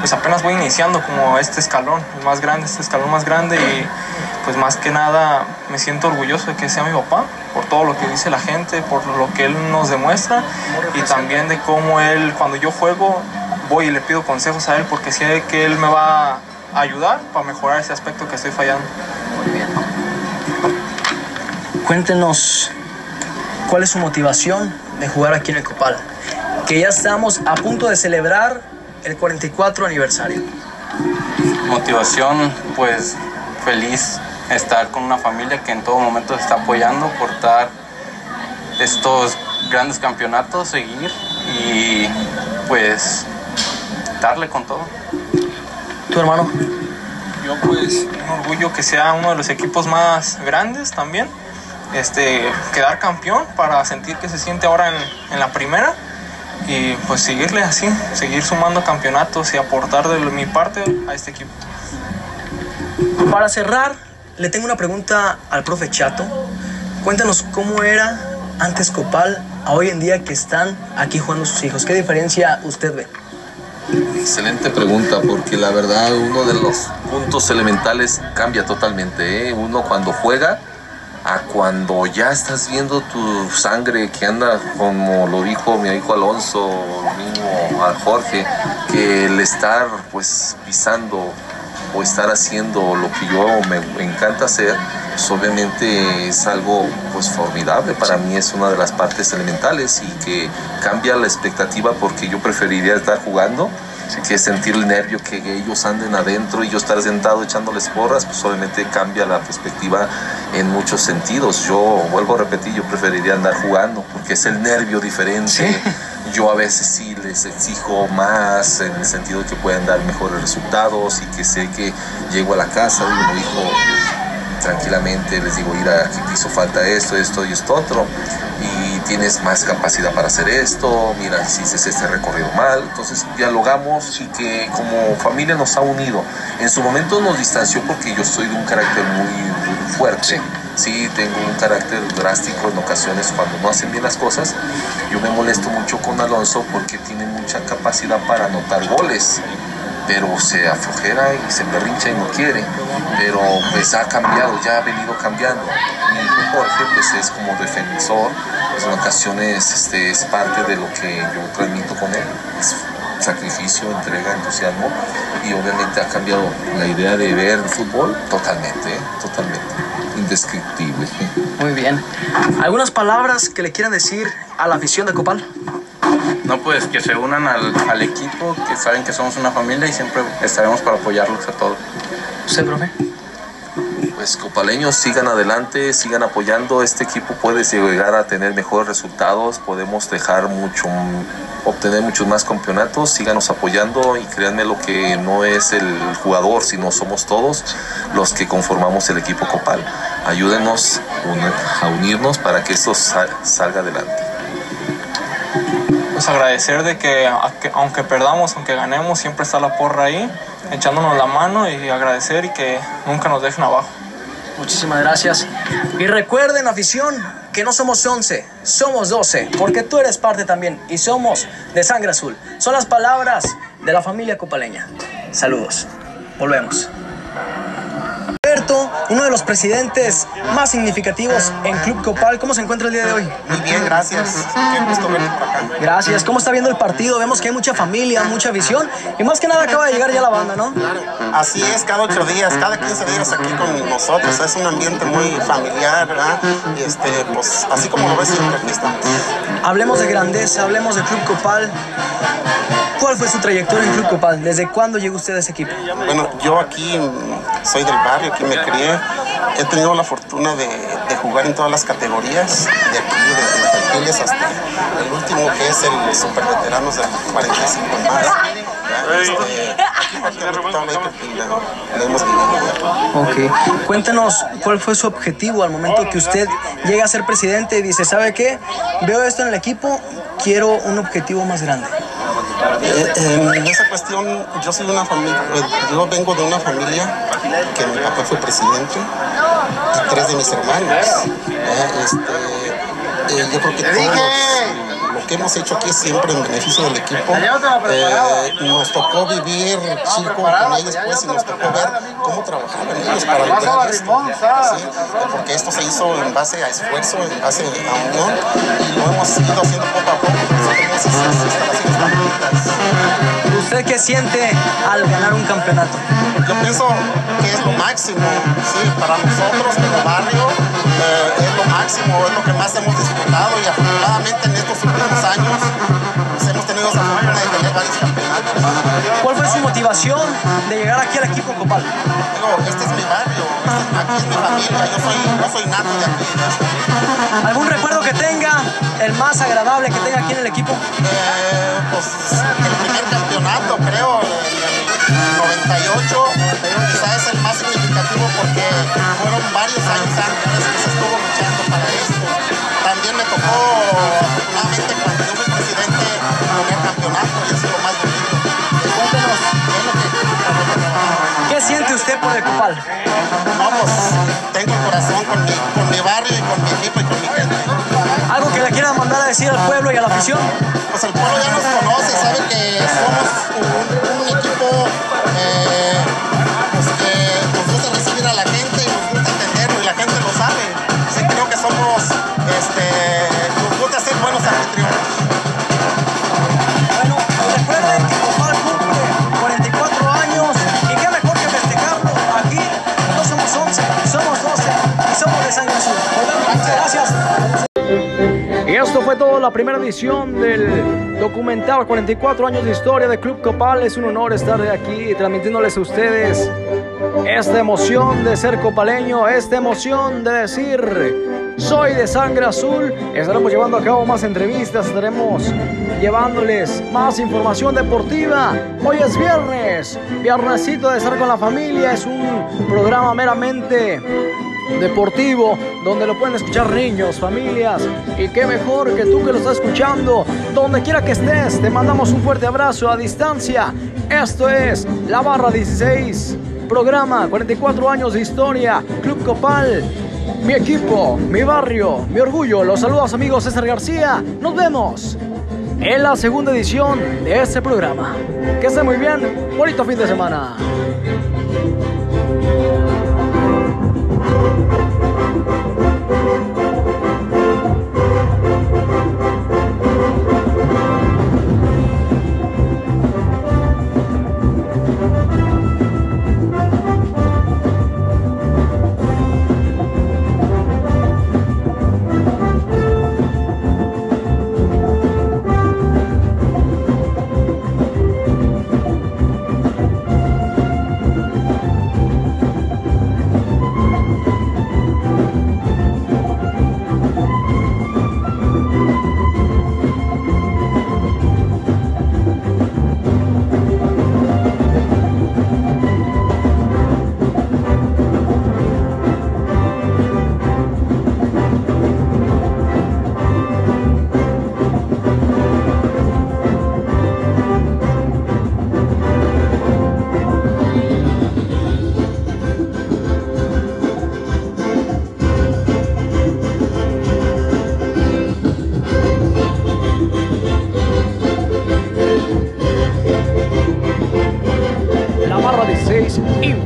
pues apenas voy iniciando como este escalón, el más grande, este escalón más grande y pues más que nada me siento orgulloso de que sea mi papá, por todo lo que dice la gente, por lo que él nos demuestra y también de cómo él, cuando yo juego, voy y le pido consejos a él porque sé que él me va a ayudar para mejorar ese aspecto que estoy fallando. Muy bien. Cuéntenos cuál es su motivación de jugar aquí en el Copal, que ya estamos a punto de celebrar el 44 aniversario. Motivación, pues feliz estar con una familia que en todo momento se está apoyando, portar estos grandes campeonatos, seguir y pues darle con todo. ¿Tu hermano? Yo pues un orgullo que sea uno de los equipos más grandes también. Este, quedar campeón para sentir que se siente ahora en, en la primera y pues seguirle así, seguir sumando campeonatos y aportar de mi parte a este equipo. Para cerrar, le tengo una pregunta al profe Chato. Cuéntanos cómo era antes Copal a hoy en día que están aquí jugando sus hijos. ¿Qué diferencia usted ve? Excelente pregunta, porque la verdad uno de los puntos elementales cambia totalmente. ¿eh? Uno cuando juega a cuando ya estás viendo tu sangre que anda, como lo dijo mi hijo Alonso, mismo al Jorge, que el estar pues pisando o estar haciendo lo que yo me encanta hacer, pues obviamente es algo pues formidable. Para mí es una de las partes elementales y que cambia la expectativa porque yo preferiría estar jugando que sentir el nervio que ellos anden adentro y yo estar sentado echándoles porras, pues obviamente cambia la perspectiva en muchos sentidos. Yo vuelvo a repetir, yo preferiría andar jugando porque es el nervio diferente. Yo a veces sí les exijo más en el sentido de que pueden dar mejores resultados y que sé que llego a la casa y mi hijo tranquilamente les digo, mira, aquí te hizo falta esto, esto y esto otro, y tienes más capacidad para hacer esto, mira, hiciste este recorrido mal, entonces dialogamos y que como familia nos ha unido. En su momento nos distanció porque yo soy de un carácter muy fuerte. Sí, tengo un carácter drástico en ocasiones cuando no hacen bien las cosas. Yo me molesto mucho con Alonso porque tiene mucha capacidad para anotar goles pero se aflojera y se berrincha y no quiere, pero pues ha cambiado, ya ha venido cambiando. Mi hijo Jorge pues es como defensor, pues en ocasiones este, es parte de lo que yo transmito con él, es sacrificio, entrega, entusiasmo y obviamente ha cambiado la idea de ver el fútbol totalmente, ¿eh? totalmente, indescriptible. Muy bien. ¿Algunas palabras que le quieran decir a la afición de Copal? No, pues que se unan al, equipo, que saben que somos una familia y siempre estaremos para apoyarlos a todos. ¿Usted, profe? Pues copaleños, sigan adelante, sigan apoyando. Este equipo puede llegar a tener mejores resultados, podemos dejar mucho, obtener muchos más campeonatos. Síganos apoyando y créanme lo que no es el jugador, sino somos todos los que conformamos el equipo Copal. Ayúdenos a unirnos para que esto salga adelante pues agradecer de que aunque perdamos, aunque ganemos, siempre está la porra ahí, echándonos la mano y agradecer y que nunca nos dejen abajo. Muchísimas gracias. Y recuerden, afición, que no somos 11, somos 12, porque tú eres parte también y somos de sangre azul. Son las palabras de la familia copaleña. Saludos. Volvemos uno de los presidentes más significativos en Club Copal. ¿Cómo se encuentra el día de hoy? Muy bien, gracias. Qué gusto verte por acá. Gracias. ¿Cómo está viendo el partido? Vemos que hay mucha familia, mucha visión y más que nada acaba de llegar ya la banda, ¿no? Claro. Así es, cada ocho días, cada 15 días aquí con nosotros. Es un ambiente muy familiar, ¿verdad? Y este, pues así como lo ves siempre aquí estamos. Hablemos de grandeza, hablemos de Club Copal. ¿Cuál fue su trayectoria en Club Copal? ¿Desde cuándo llegó usted a ese equipo? Bueno, yo aquí soy del barrio, aquí me crié. He tenido la fortuna de, jugar en todas las categorías, de aquí, desde infantiles hasta el último que es el Super Veteranos del 45 más. Ok, cuéntanos cuál fue su objetivo al momento que usted llega a ser presidente y dice, ¿sabe qué? Veo esto en el equipo, quiero un objetivo más grande. Eh, en esa cuestión, yo soy una familia, eh, yo vengo de una familia que mi papá fue presidente y tres de mis hermanos. Este, eh, yo creo que todos lo que hemos hecho aquí es siempre en beneficio del equipo. nos tocó vivir chico con ellos pues y nos tocó ver cómo trabajaban ellos para lograr esto. Porque esto se hizo en base a esfuerzo, en base a unión y lo hemos ido haciendo poco a poco. ¿Usted qué siente al ganar un campeonato? Yo pienso que es lo máximo, sí, para nosotros como barrio eh, es lo máximo, es lo que más hemos disfrutado y afortunadamente en estos últimos años hemos tenido esa fortuna de tener varios campeonatos. ¿Cuál fue su motivación de llegar aquí al equipo Copal? Digo, este es mi barrio, aquí es mi familia, yo soy, yo soy nato de aquí. ¿Algún recuerdo que tenga, el más agradable que tenga aquí en el equipo? Eh, pues el primer campeonato, creo, en el 98, quizás es el más significativo porque fueron varios años antes que se estuvo luchando para esto. También me tocó, afortunadamente, usted por Copal? No, pues tengo el corazón con mi, con mi barrio y con mi equipo y con mi gente. ¿Algo que le quieran mandar a decir al pueblo y a la afición? Pues el pueblo ya nos conoce, sabe que somos un, un equipo... Eh, fue todo la primera edición del documental 44 años de historia de Club Copal. Es un honor estar aquí transmitiéndoles a ustedes esta emoción de ser copaleño, esta emoción de decir soy de sangre azul. Estaremos llevando a cabo más entrevistas, estaremos llevándoles más información deportiva. Hoy es viernes, viernesito de estar con la familia. Es un programa meramente deportivo donde lo pueden escuchar niños, familias y qué mejor que tú que lo estás escuchando donde quiera que estés te mandamos un fuerte abrazo a distancia. Esto es La Barra 16 programa 44 años de historia Club Copal mi equipo, mi barrio, mi orgullo. Los saludos amigos César García. Nos vemos en la segunda edición de este programa. Que esté muy bien. Bonito fin de semana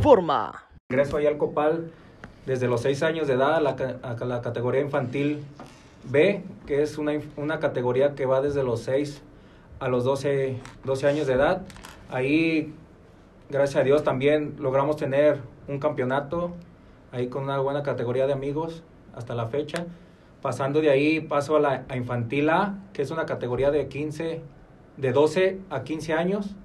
informa. Ingreso ahí al Copal desde los 6 años de edad a la, a la categoría infantil B, que es una, una categoría que va desde los 6 a los 12, 12 años de edad. Ahí, gracias a Dios, también logramos tener un campeonato ahí con una buena categoría de amigos hasta la fecha. Pasando de ahí paso a la a infantil A, que es una categoría de 15, de 12 a 15 años,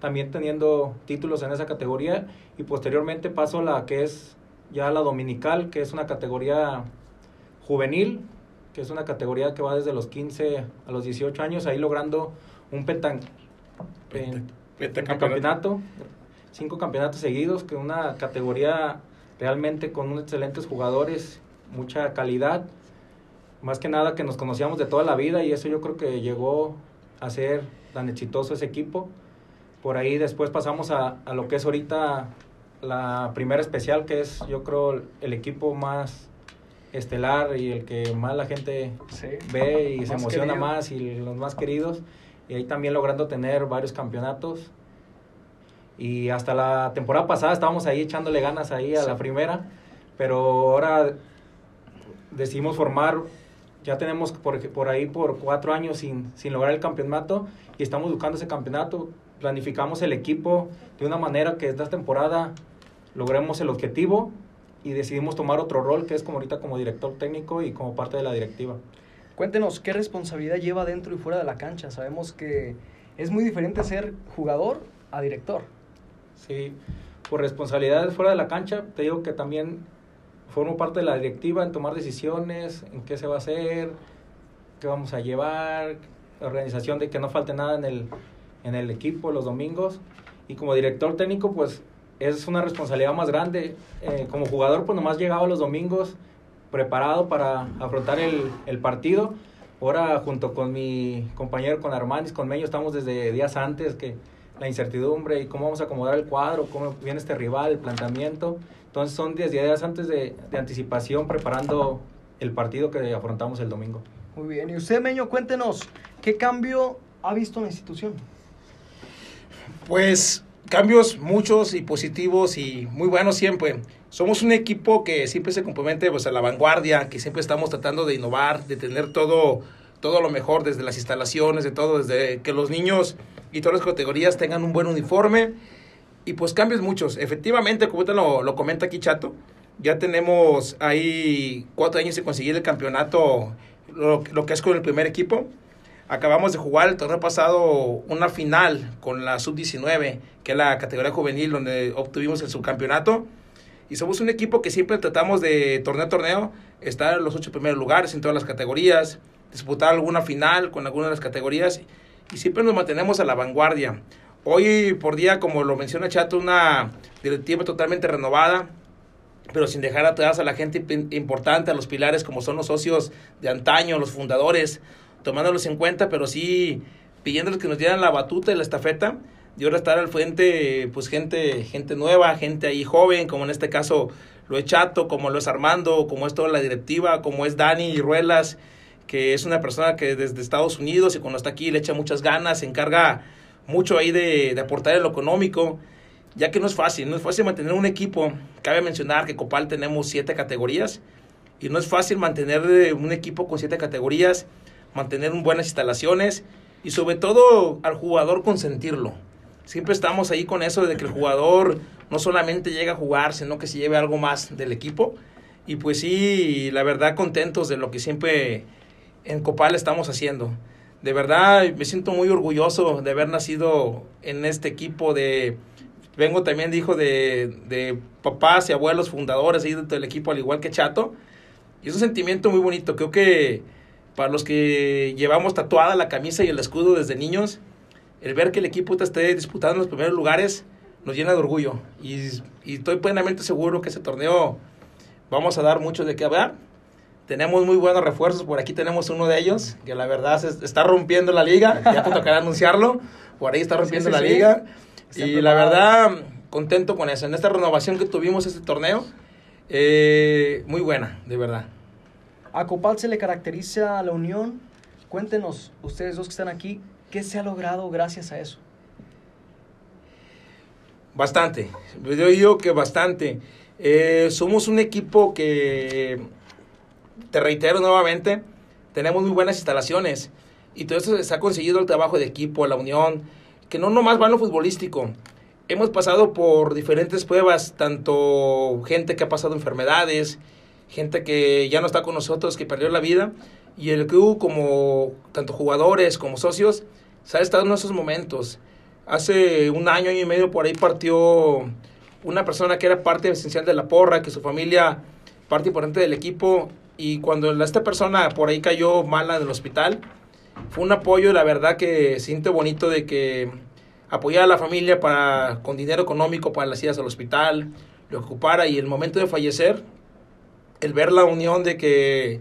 también teniendo títulos en esa categoría. Y posteriormente paso a la que es ya la dominical, que es una categoría juvenil, que es una categoría que va desde los 15 a los 18 años, ahí logrando un pentan, pen- campeonato, cinco campeonatos seguidos, que una categoría realmente con unos excelentes jugadores, mucha calidad, más que nada que nos conocíamos de toda la vida y eso yo creo que llegó a ser tan exitoso ese equipo. Por ahí después pasamos a, a lo que es ahorita la primera especial, que es yo creo el equipo más estelar y el que más la gente ve y se emociona querido. más y los más queridos. Y ahí también logrando tener varios campeonatos. Y hasta la temporada pasada estábamos ahí echándole ganas ahí a la primera, pero ahora decidimos formar, ya tenemos por, por ahí por cuatro años sin, sin lograr el campeonato y estamos buscando ese campeonato. Planificamos el equipo de una manera que esta temporada logremos el objetivo y decidimos tomar otro rol que es como ahorita como director técnico y como parte de la directiva. Cuéntenos qué responsabilidad lleva dentro y fuera de la cancha. Sabemos que es muy diferente ser jugador a director. Sí, por responsabilidades fuera de la cancha, te digo que también formo parte de la directiva en tomar decisiones, en qué se va a hacer, qué vamos a llevar, organización de que no falte nada en el, en el equipo los domingos. Y como director técnico, pues es una responsabilidad más grande. Eh, como jugador, pues nomás llegaba los domingos preparado para afrontar el, el partido. Ahora, junto con mi compañero, con Armandis, con Meño, estamos desde días antes que la incertidumbre y cómo vamos a acomodar el cuadro, cómo viene este rival, el planteamiento. Entonces son 10 días antes de, de anticipación preparando el partido que afrontamos el domingo. Muy bien, y usted, Meño, cuéntenos, ¿qué cambio ha visto en la institución? Pues cambios muchos y positivos y muy buenos siempre. Somos un equipo que siempre se compromete pues, a la vanguardia, que siempre estamos tratando de innovar, de tener todo, todo lo mejor desde las instalaciones, de todo, desde que los niños y todas las categorías tengan un buen uniforme. Y pues cambios muchos. Efectivamente, como usted lo, lo comenta aquí Chato, ya tenemos ahí cuatro años de conseguir el campeonato, lo, lo que es con el primer equipo. Acabamos de jugar el torneo pasado una final con la sub-19, que es la categoría juvenil donde obtuvimos el subcampeonato. Y somos un equipo que siempre tratamos de torneo a torneo estar en los ocho primeros lugares en todas las categorías, disputar alguna final con alguna de las categorías y siempre nos mantenemos a la vanguardia. Hoy por día, como lo menciona Chato, una directiva totalmente renovada, pero sin dejar atrás a la gente importante, a los pilares como son los socios de antaño, los fundadores, tomándolos en cuenta, pero sí pidiéndoles que nos dieran la batuta y la estafeta y ahora estar al frente, pues gente, gente nueva, gente ahí joven, como en este caso lo es Chato, como lo es Armando, como es toda la directiva, como es Dani Ruelas, que es una persona que desde Estados Unidos y cuando está aquí le echa muchas ganas, se encarga mucho ahí de, aportar en lo económico, ya que no es fácil, no es fácil mantener un equipo. Cabe mencionar que Copal tenemos siete categorías y no es fácil mantener un equipo con siete categorías, mantener buenas instalaciones y sobre todo al jugador consentirlo siempre estamos ahí con eso de que el jugador no solamente llega a jugar, sino que se lleve algo más del equipo. Y pues sí, la verdad contentos de lo que siempre en Copal estamos haciendo. De verdad me siento muy orgulloso de haber nacido en este equipo de... Vengo también, dijo, de, de papás y abuelos fundadores ahí del equipo, al igual que Chato. Y es un sentimiento muy bonito. Creo que para los que llevamos tatuada la camisa y el escudo desde niños, el ver que el equipo esté disputando los primeros lugares nos llena de orgullo. Y, estoy plenamente seguro que ese torneo vamos a dar mucho de qué hablar. Tenemos muy buenos refuerzos, por aquí tenemos uno de ellos, que la verdad se está rompiendo la liga, ya te tocará anunciarlo, por ahí está rompiendo la liga. Y la verdad, contento con eso. En esta renovación que tuvimos este torneo, eh, muy buena, de verdad. A Copal se le caracteriza la unión. Cuéntenos, ustedes dos que están aquí, ¿Qué se ha logrado gracias a eso? Bastante, yo digo que bastante. Eh, somos un equipo que, te reitero nuevamente, tenemos muy buenas instalaciones y todo eso se ha conseguido el trabajo de equipo, la unión, que no nomás va en lo futbolístico. Hemos pasado por diferentes pruebas, tanto gente que ha pasado enfermedades, gente que ya no está con nosotros, que perdió la vida, y el club como tanto jugadores como socios se ha estado en esos momentos. Hace un año, y medio por ahí partió una persona que era parte esencial de la porra, que su familia, parte importante del equipo, y cuando esta persona por ahí cayó mala en el hospital, fue un apoyo, la verdad que siente bonito de que apoyara a la familia para, con dinero económico para las idas al hospital, lo ocupara y el momento de fallecer, el ver la unión de que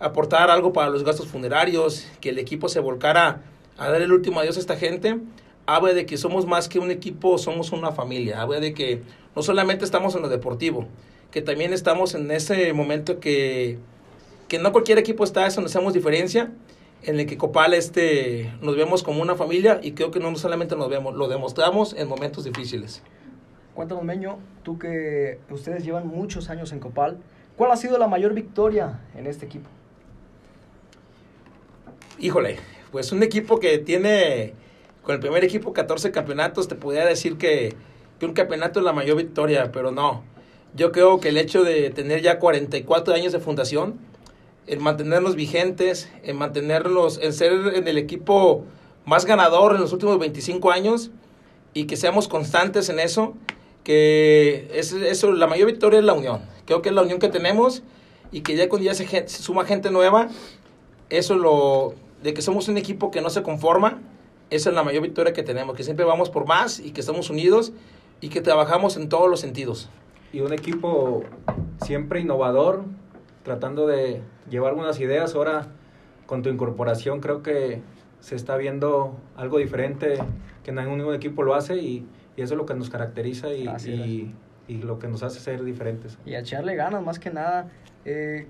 aportar algo para los gastos funerarios, que el equipo se volcara a dar el último adiós a esta gente, habla de que somos más que un equipo, somos una familia, habla de que no solamente estamos en lo deportivo, que también estamos en ese momento que, que no cualquier equipo está, es donde hacemos diferencia, en el que Copal este, nos vemos como una familia y creo que no solamente nos vemos, lo demostramos en momentos difíciles. Cuéntanos, Meño, tú que ustedes llevan muchos años en Copal, ¿cuál ha sido la mayor victoria en este equipo? Híjole, pues un equipo que tiene con el primer equipo 14 campeonatos, te podría decir que, un campeonato es la mayor victoria, pero no. Yo creo que el hecho de tener ya 44 años de fundación, el mantenernos vigentes, en mantenerlos, en ser en el equipo más ganador en los últimos 25 años y que seamos constantes en eso, que es, eso, la mayor victoria es la unión. Creo que es la unión que tenemos y que ya con se, se suma gente nueva, eso lo, de que somos un equipo que no se conforma, esa es la mayor victoria que tenemos, que siempre vamos por más y que estamos unidos y que trabajamos en todos los sentidos. Y un equipo siempre innovador, tratando de llevar algunas ideas. Ahora, con tu incorporación, creo que se está viendo algo diferente que ningún equipo lo hace y, eso es lo que nos caracteriza y, y, lo que nos hace ser diferentes. Y a echarle ganas, más que nada. Eh,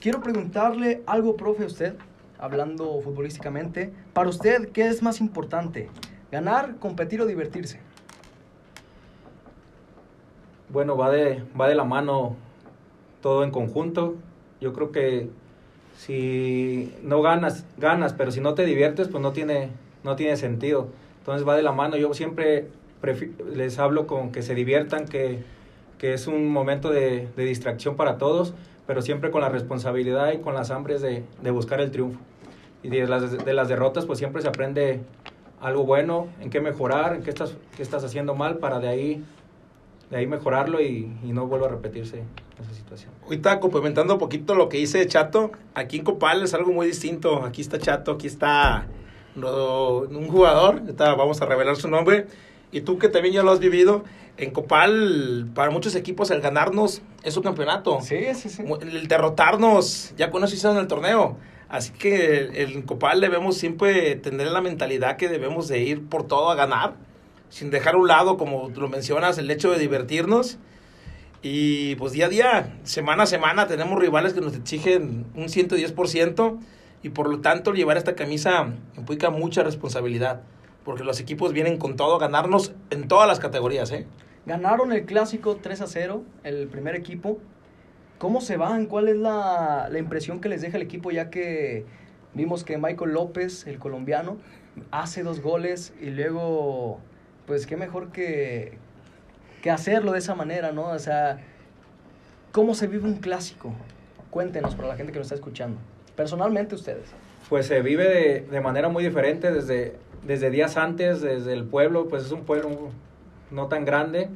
quiero preguntarle algo, profe, a usted hablando futbolísticamente. Para usted, ¿qué es más importante? ¿Ganar, competir o divertirse? Bueno, va de, va de la mano todo en conjunto. Yo creo que si no ganas, ganas, pero si no te diviertes, pues no tiene, no tiene sentido. Entonces va de la mano. Yo siempre les hablo con que se diviertan, que, que es un momento de, de, distracción para todos, pero siempre con la responsabilidad y con las hambres de, de buscar el triunfo. Y de las, de las derrotas, pues siempre se aprende algo bueno, en qué mejorar, en qué estás, qué estás haciendo mal, para de ahí de ahí mejorarlo y, y no vuelva a repetirse esa situación. Ahorita complementando un poquito lo que dice Chato, aquí en Copal es algo muy distinto. Aquí está Chato, aquí está un jugador, ahorita vamos a revelar su nombre. Y tú que también ya lo has vivido, en Copal, para muchos equipos, el ganarnos es un campeonato. Sí, sí, sí. El derrotarnos, ya con eso hicieron el torneo. Así que en Copal debemos siempre tener la mentalidad que debemos de ir por todo a ganar sin dejar a un lado, como lo mencionas, el hecho de divertirnos. Y pues día a día, semana a semana, tenemos rivales que nos exigen un 110% y por lo tanto llevar esta camisa implica mucha responsabilidad, porque los equipos vienen con todo a ganarnos en todas las categorías. ¿eh? Ganaron el clásico 3 a 0, el primer equipo. ¿Cómo se van? ¿Cuál es la, la impresión que les deja el equipo ya que vimos que Michael López, el colombiano, hace dos goles y luego pues qué mejor que, que hacerlo de esa manera, ¿no? O sea, ¿cómo se vive un clásico? Cuéntenos para la gente que nos está escuchando. Personalmente ustedes. Pues se vive de, de manera muy diferente desde, desde días antes, desde el pueblo, pues es un pueblo no tan grande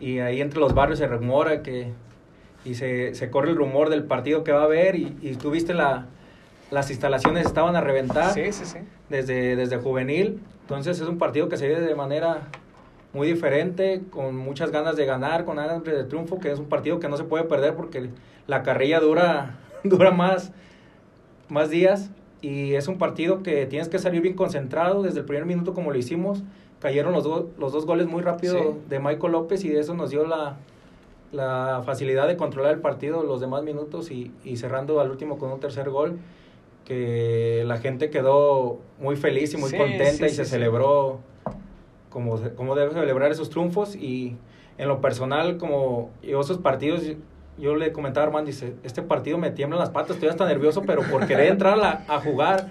y ahí entre los barrios se rumora que y se, se corre el rumor del partido que va a haber y, y tú viste la, las instalaciones estaban a reventar sí, sí, sí. Desde, desde juvenil entonces es un partido que se vive de manera muy diferente, con muchas ganas de ganar, con ganas de triunfo, que es un partido que no se puede perder porque la carrilla dura, dura más, más días y es un partido que tienes que salir bien concentrado desde el primer minuto como lo hicimos. Cayeron los, do, los dos goles muy rápido sí. de Michael López y de eso nos dio la, la facilidad de controlar el partido los demás minutos y, y cerrando al último con un tercer gol que la gente quedó muy feliz y muy sí, contenta sí, y se celebró como, como debe celebrar esos triunfos y en lo personal como yo esos partidos yo le comentaba a Armando dice este partido me tiemblan las patas estoy hasta nervioso pero por querer entrar a, a jugar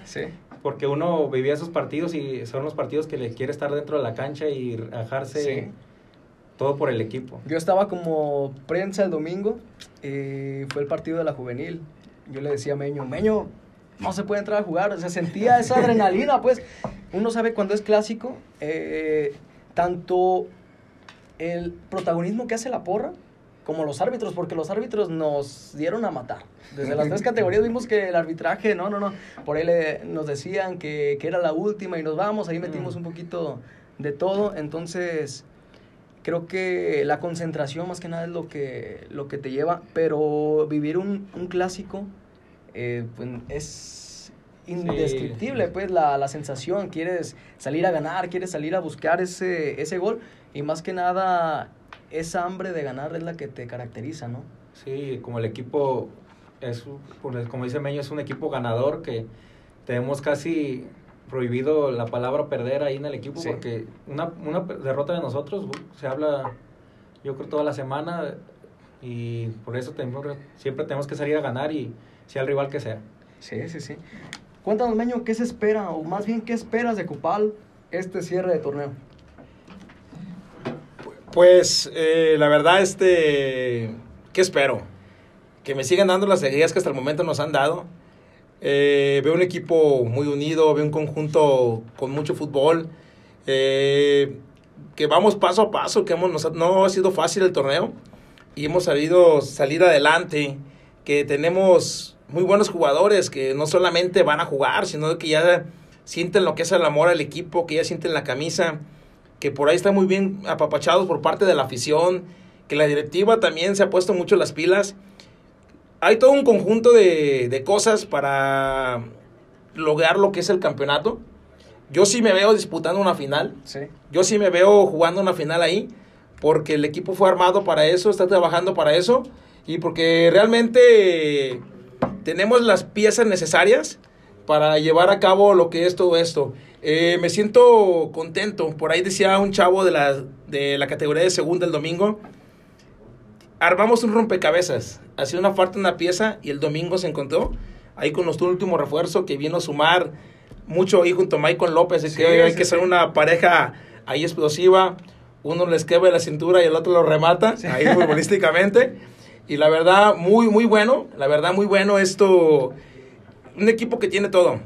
porque uno vivía esos partidos y son los partidos que le quiere estar dentro de la cancha y rajarse todo por el equipo yo estaba como prensa el domingo y fue el partido de la juvenil yo le decía a Meño Meño no se puede entrar a jugar. Se sentía esa adrenalina, pues. Uno sabe cuando es clásico, eh, tanto el protagonismo que hace la porra como los árbitros, porque los árbitros nos dieron a matar. Desde las tres categorías vimos que el arbitraje, no, no, no. Por ahí le, nos decían que, que, era la última y nos vamos, ahí metimos un poquito de todo. Entonces, creo que la concentración más que nada es lo que, lo que te lleva, pero vivir un, un clásico eh, pues es indescriptible, sí. pues la, la, sensación, quieres salir a ganar, quieres salir a buscar ese, ese gol y más que nada esa hambre de ganar es la que te caracteriza, ¿no? Sí, como el equipo, es, como dice Meño, es un equipo ganador que tenemos casi prohibido la palabra perder ahí en el equipo sí. porque una, una derrota de nosotros se habla yo creo toda la semana y por eso tenemos, siempre tenemos que salir a ganar y sea el rival que sea. Sí, sí, sí. Cuéntanos, Meño, ¿qué se espera? O más bien, ¿qué esperas de Copal este cierre de torneo? Pues, eh, la verdad, este... ¿Qué espero? Que me sigan dando las alegrías que hasta el momento nos han dado. Eh, veo un equipo muy unido, veo un conjunto con mucho fútbol. Eh, que vamos paso a paso, que hemos, nos, no ha sido fácil el torneo. Y hemos sabido salir adelante. Que tenemos muy buenos jugadores que no solamente van a jugar, sino que ya sienten lo que es el amor al equipo, que ya sienten la camisa, que por ahí están muy bien apapachados por parte de la afición, que la directiva también se ha puesto mucho las pilas. Hay todo un conjunto de, de cosas para lograr lo que es el campeonato. Yo sí me veo disputando una final. Sí. Yo sí me veo jugando una final ahí, porque el equipo fue armado para eso, está trabajando para eso, y porque realmente tenemos las piezas necesarias para llevar a cabo lo que es todo esto. Eh, me siento contento. Por ahí decía un chavo de la, de la categoría de segunda el domingo. Armamos un rompecabezas. Hacía una falta una pieza y el domingo se encontró ahí con nuestro último refuerzo que vino a sumar mucho ahí junto a Michael López. Es que hay sí, que ser una pareja ahí explosiva. Uno les quebra la cintura y el otro lo remata ahí futbolísticamente. Y la verdad, muy, muy bueno. La verdad, muy bueno esto. Un equipo que tiene todo.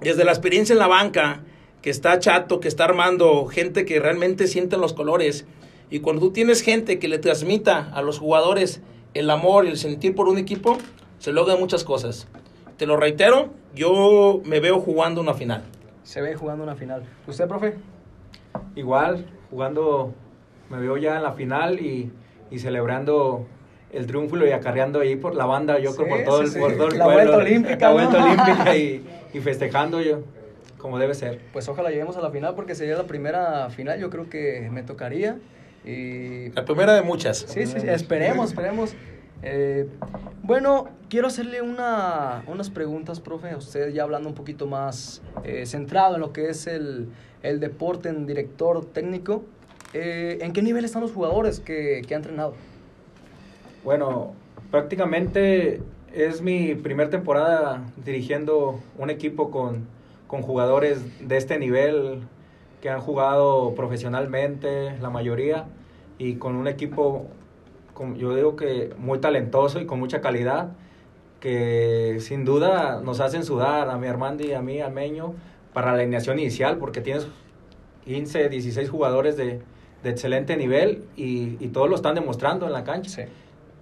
Desde la experiencia en la banca, que está chato, que está armando, gente que realmente siente los colores. Y cuando tú tienes gente que le transmita a los jugadores el amor y el sentir por un equipo, se logran muchas cosas. Te lo reitero, yo me veo jugando una final. Se ve jugando una final. ¿Usted, profe? Igual, jugando, me veo ya en la final y, y celebrando el triunfo y acarreando ahí por la banda, yo creo por todo, sí, el, sí. por todo el La pueblo. vuelta olímpica, La ¿no? vuelta olímpica y, y festejando yo, como debe ser. Pues ojalá lleguemos a la final porque sería la primera final, yo creo que me tocaría. Y La primera de muchas. Sí, sí, sí, esperemos, esperemos. Eh, bueno, quiero hacerle una, unas preguntas, profe, a usted ya hablando un poquito más eh, centrado en lo que es el, el deporte en director técnico. Eh, ¿En qué nivel están los jugadores que, que ha entrenado? Bueno, prácticamente es mi primer temporada dirigiendo un equipo con, con jugadores de este nivel que han jugado profesionalmente, la mayoría, y con un equipo, yo digo que muy talentoso y con mucha calidad, que sin duda nos hacen sudar a mi Armando y a mí, al Meño, para la alineación inicial, porque tienes 15, 16 jugadores de, de excelente nivel y, y todos lo están demostrando en la cancha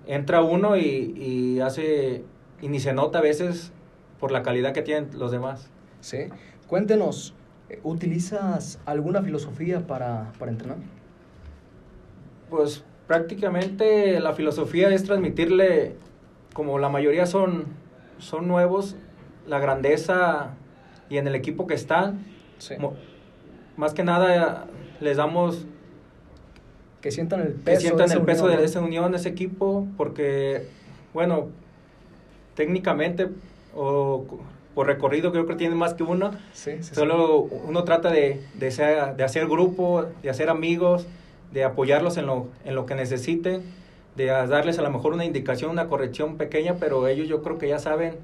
entra uno y, y hace y ni se nota a veces por la calidad que tienen los demás. Sí. Cuéntenos, ¿utilizas alguna filosofía para, para entrenar? Pues prácticamente la filosofía es transmitirle, como la mayoría son, son nuevos, la grandeza y en el equipo que están. Mo- Más que nada les damos Que sientan el que peso. sientan de el esa peso unión, de esa unión, ese equipo, porque, bueno, técnicamente o por recorrido creo que tienen más que uno. Sí, sí, sí. Solo uno trata de, de, ser- de hacer grupo, de hacer amigos, de apoyarlos en lo, en lo que necesiten, de darles a lo mejor una indicación, una corrección pequeña, pero ellos yo creo que ya saben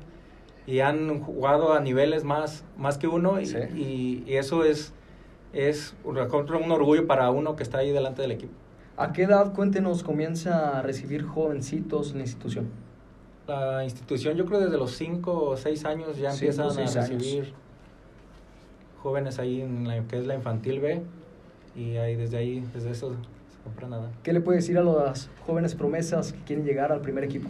y han jugado a niveles más, más que uno y, y- y eso es, es un orgullo para uno que está ahí delante del equipo. ¿A qué edad, cuéntenos, comienza a recibir jovencitos en la institución? La institución yo creo desde los 5 o 6 años ya Cinco, empiezan a años. recibir jóvenes ahí en la que es la infantil B y ahí desde ahí, desde eso se compra nada. ¿Qué le puede decir a las jóvenes promesas que quieren llegar al primer equipo?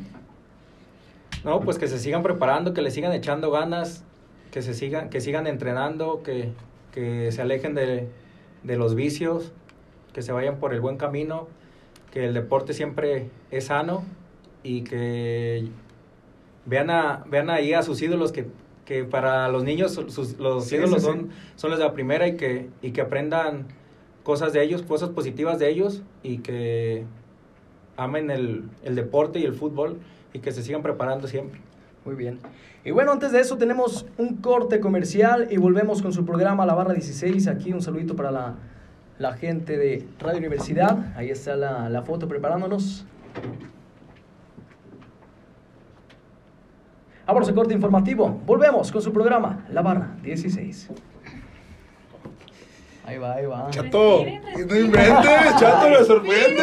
No, pues que se sigan preparando, que le sigan echando ganas, que se sigan, que sigan entrenando, que, que se alejen de, de los vicios, que se vayan por el buen camino, que el deporte siempre es sano y que vean, a, vean ahí a sus ídolos que, que para los niños sus- los Sí, ídolos sí, sí. son, son los de la primera y que, y que aprendan cosas de ellos, cosas positivas de ellos y que amen el, el deporte y el fútbol y que se sigan preparando siempre. Muy bien. Y bueno, antes de eso tenemos un corte comercial y volvemos con su programa La Barra 16. Aquí un saludito para la, la gente de Radio Universidad. Ahí está la, la foto preparándonos. Vámonos al corte informativo. Volvemos con su programa La Barra 16. Ahí va, ahí va. Chato, no inventes, Chato, me sorprende.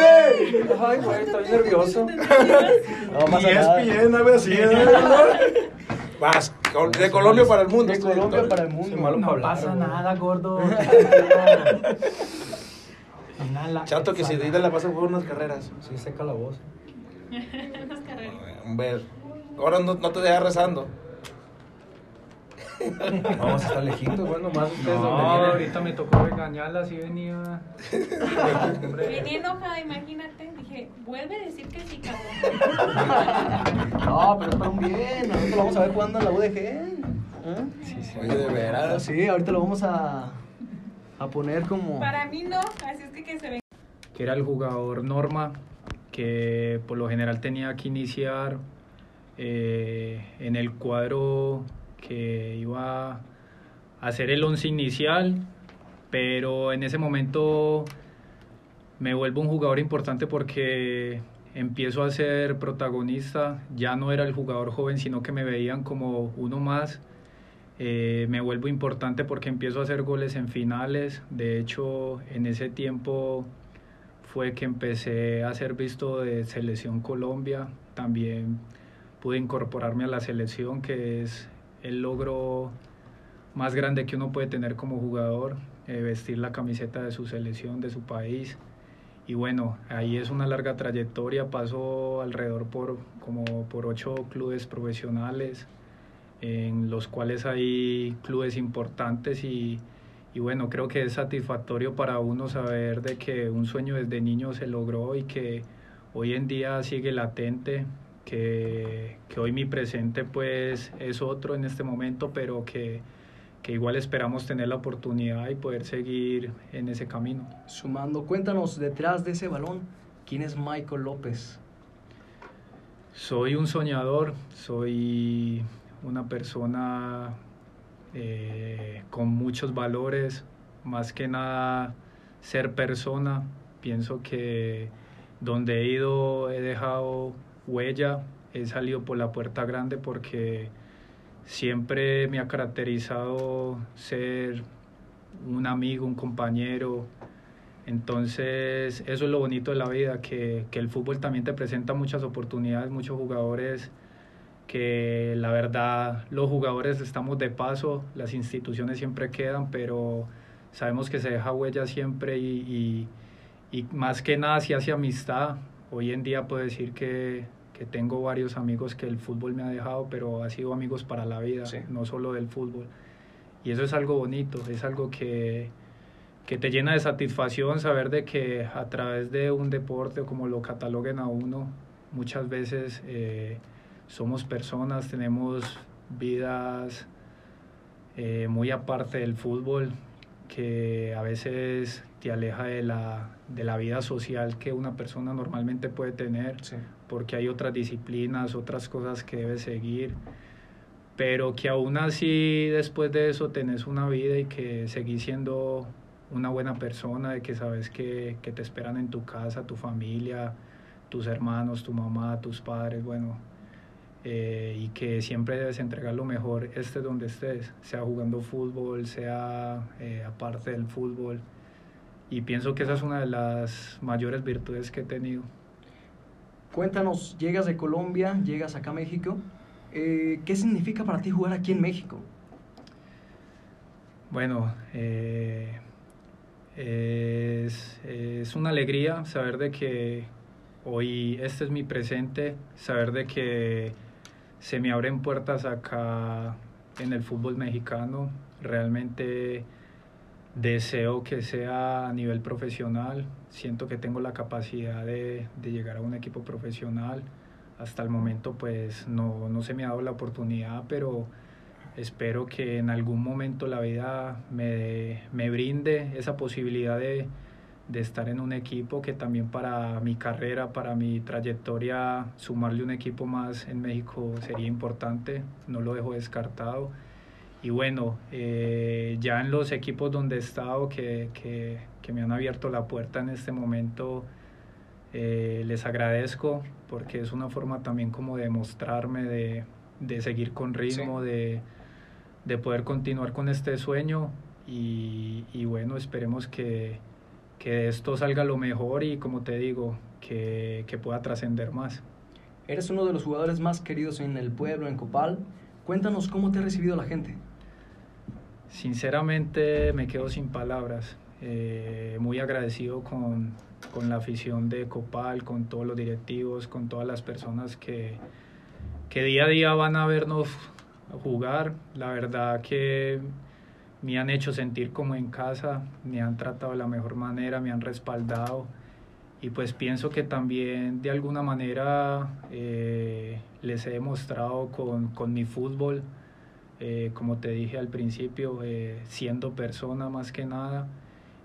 Ay, güey, estoy nervioso. No nada. ESPN, algo así. Vas, col- de Colombia para el mundo. De Colombia para el mundo. malo No pasa nada, gordo. Chato, que si de la pasa por unas carreras. Sí, seca la voz. Unas carreritas. Hombre, ahora no, no te dejas rezando. Vamos a estar lejitos, bueno, más ustedes No, donde vienen. ahorita me tocó regañarla, así venía. Venía enojada, imagínate. Dije, vuelve a decir que sí, cabrón. No, pero es para un bien. Ahorita lo vamos a ver jugando en la UDG. ¿Eh? Sí, sí. Oye, de veras. Sí, ahorita lo vamos a, a poner como. Para mí no, así es que que se ve. que era el jugador Norma, que por lo general tenía que iniciar eh, en el cuadro que iba a ser el once inicial, pero en ese momento me vuelvo un jugador importante porque empiezo a ser protagonista, ya no era el jugador joven, sino que me veían como uno más. Eh, me vuelvo importante porque empiezo a hacer goles en finales. De hecho, en ese tiempo fue que empecé a ser visto de Selección Colombia. También pude incorporarme a la selección, que es el logro más grande que uno puede tener como jugador, eh, vestir la camiseta de su selección, de su país. Y bueno, ahí es una larga trayectoria, paso alrededor por como por ocho clubes profesionales, en los cuales hay clubes importantes y, y bueno, creo que es satisfactorio para uno saber de que un sueño desde niño se logró y que hoy en día sigue latente, que, que hoy mi presente pues es otro en este momento, pero que, que igual esperamos tener la oportunidad y poder seguir en ese camino. Sumando, cuéntanos detrás de ese balón, ¿quién es Michael López? Soy un soñador, soy una persona eh, con muchos valores, más que nada ser persona. Pienso que donde he ido he dejado huella, he salido por la puerta grande porque siempre me ha caracterizado ser un amigo, un compañero. Entonces, eso es lo bonito de la vida, que, que el fútbol también te presenta muchas oportunidades, muchos jugadores que la verdad los jugadores estamos de paso, las instituciones siempre quedan, pero sabemos que se deja huella siempre y, y, y más que nada si hace amistad. Hoy en día puedo decir que, que, tengo varios amigos que el fútbol me ha dejado, pero ha sido amigos para la vida, sí. no solo del fútbol. Y eso es algo bonito, es algo que, que te llena de satisfacción saber de que a través de un deporte, como lo cataloguen a uno, muchas veces... Eh, somos personas, tenemos vidas eh, muy aparte del fútbol que a veces te aleja de la, de la vida social que una persona normalmente puede tener, sí. Porque hay otras disciplinas, otras cosas que debe seguir, pero que aún así después de eso tenés una vida y que seguís siendo una buena persona, de que sabes que, que te esperan en tu casa, tu familia, tus hermanos, tu mamá, tus padres, bueno, eh, y que siempre debes entregar lo mejor estés donde estés, sea jugando fútbol, sea eh, aparte del fútbol. Y pienso que esa es una de las mayores virtudes que he tenido. Cuéntanos, llegas de Colombia, llegas acá a México. Eh, ¿Qué significa para ti jugar aquí en México? Bueno, es, es una alegría saber de que hoy este es mi presente, saber de que se me abren puertas acá en el fútbol mexicano. Realmente deseo que sea a nivel profesional. Siento que tengo la capacidad de, de llegar a un equipo profesional. Hasta el momento pues no, no se me ha dado la oportunidad, pero espero que en algún momento la vida me, me brinde esa posibilidad de, de estar en un equipo que también para mi carrera, para mi trayectoria, sumarle un equipo más en México sería importante, no lo dejo descartado. Y bueno, eh, ya en los equipos donde he estado que, que, que, me han abierto la puerta en este momento, eh, les agradezco porque es una forma también como de mostrarme, de, de seguir con ritmo, sí. de, de poder continuar con este sueño y, y bueno, esperemos que, que de esto salga lo mejor y como te digo, que, que pueda trascender más. Eres uno de los jugadores más queridos en el pueblo, en Copal. Cuéntanos cómo te ha recibido la gente. Sinceramente me quedo sin palabras. Eh, muy agradecido con, con, la afición de Copal, con todos los directivos, con todas las personas que, que día a día van a vernos jugar. La verdad que me han hecho sentir como en casa, me han tratado de la mejor manera, me han respaldado y pues pienso que también de alguna manera eh, les he demostrado con, con mi fútbol, eh, como te dije al principio, siendo persona más que nada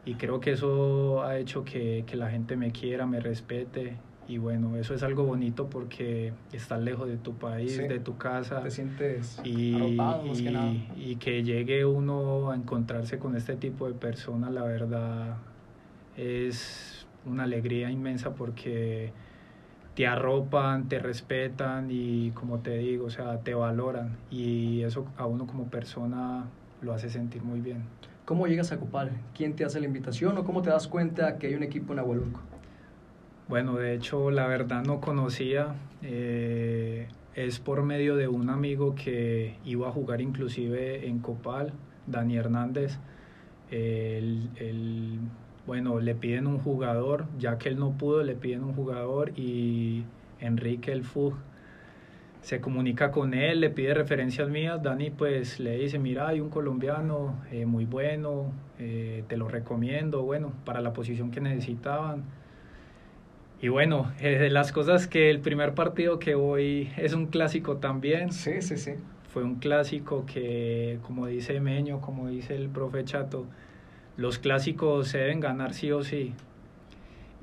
y creo que eso ha hecho que, que, la gente me quiera, me respete y bueno, eso es algo bonito porque estás lejos de tu país, Sí. de tu casa. Te sientes y, arropado, más y- que nada. y que llegue uno a encontrarse con este tipo de personas, la verdad es una alegría inmensa porque te arropan, te respetan y como te digo, o sea, te valoran y eso a uno como persona lo hace sentir muy bien. ¿Cómo llegas a Copal? ¿Quién te hace la invitación o cómo te das cuenta que hay un equipo en Agualulco? Bueno, de hecho, la verdad no conocía. eh, es por medio de un amigo que iba a jugar inclusive en Copal, Dani Hernández. Él- él, bueno, le piden un jugador, ya que él no pudo, le piden un jugador y Enrique El Fug se comunica con él, le pide referencias mías. Dani pues le dice, mira, hay un colombiano eh, muy bueno, eh, te lo recomiendo, bueno, para la posición que necesitaban. Y bueno, eh, de las cosas que el primer partido que voy es un clásico también. Sí, sí, sí. Fue un clásico que, como dice Meño, como dice el profe Chato, los clásicos se deben ganar sí o sí.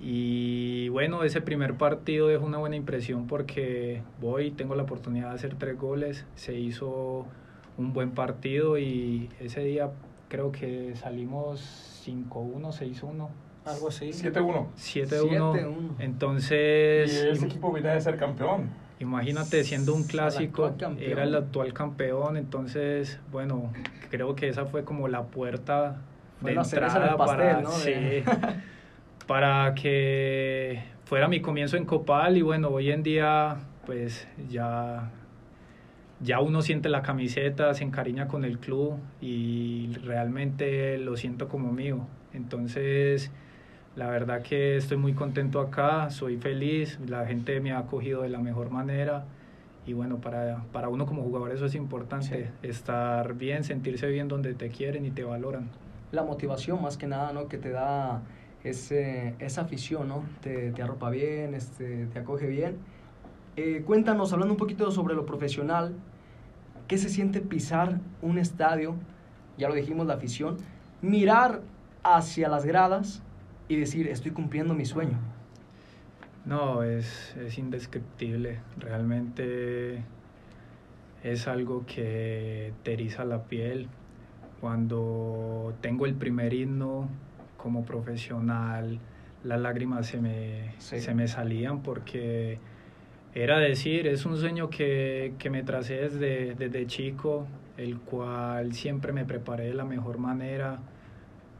Y bueno, ese primer partido dejó una buena impresión porque voy, tengo la oportunidad de hacer tres goles, se hizo un buen partido y ese día creo que salimos 5-1, 6-1. Algo así. 7-1. 7-1. 7-1. Entonces... Y ese equipo venía de ser campeón. Imagínate siendo un clásico, era el actual campeón, entonces, bueno, creo que esa fue como la puerta Fue de en entrada pastel, para, ¿no? sí, para que fuera mi comienzo en Copal y bueno, hoy en día pues ya, ya uno siente la camiseta, se encariña con el club y realmente lo siento como mío. Entonces, la verdad que estoy muy contento acá, soy feliz, la gente me ha acogido de la mejor manera y bueno, para, para uno como jugador eso es importante, estar bien, sentirse bien donde te quieren y te valoran. La motivación más que nada, ¿no? Que te da ese, esa afición, ¿no? Te, arropa bien, este, te acoge bien. Eh, cuéntanos, hablando un poquito sobre lo profesional, ¿qué se siente pisar un estadio? Ya lo dijimos, la afición. Mirar hacia las gradas y decir, estoy cumpliendo mi sueño. No, es, es indescriptible. Realmente es algo que te eriza la piel. Cuando tengo el primer himno como profesional, las lágrimas se me, Sí. se me salían porque era decir, es un sueño que, que me tracé desde, desde chico, el cual siempre me preparé de la mejor manera.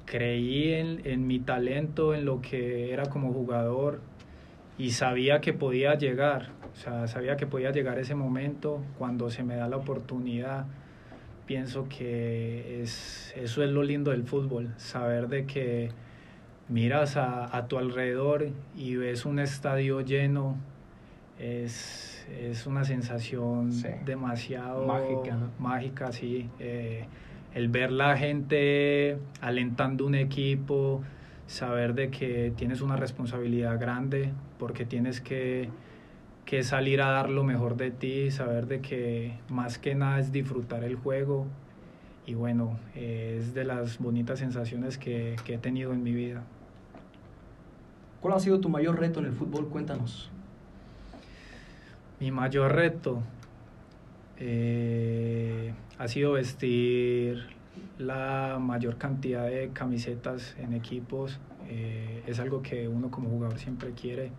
Creí en, en mi talento, en lo que era como jugador y sabía que podía llegar, o sea, sabía que podía llegar ese momento cuando se me da la oportunidad. Pienso que es, eso es lo lindo del fútbol, saber de que miras a, a tu alrededor y ves un estadio lleno, es, es una sensación Sí. demasiado Mágica, ¿no? mágica, sí. Eh, el ver la gente alentando un equipo, saber de que tienes una responsabilidad grande porque tienes que, que salir a dar lo mejor de ti, saber de que más que nada es disfrutar el juego y bueno, eh, es de las bonitas sensaciones que, que he tenido en mi vida. ¿Cuál ha sido tu mayor reto en el fútbol? Cuéntanos. Mi mayor reto eh, ha sido vestir la mayor cantidad de camisetas en equipos. Eh, es algo que uno como jugador siempre quiere.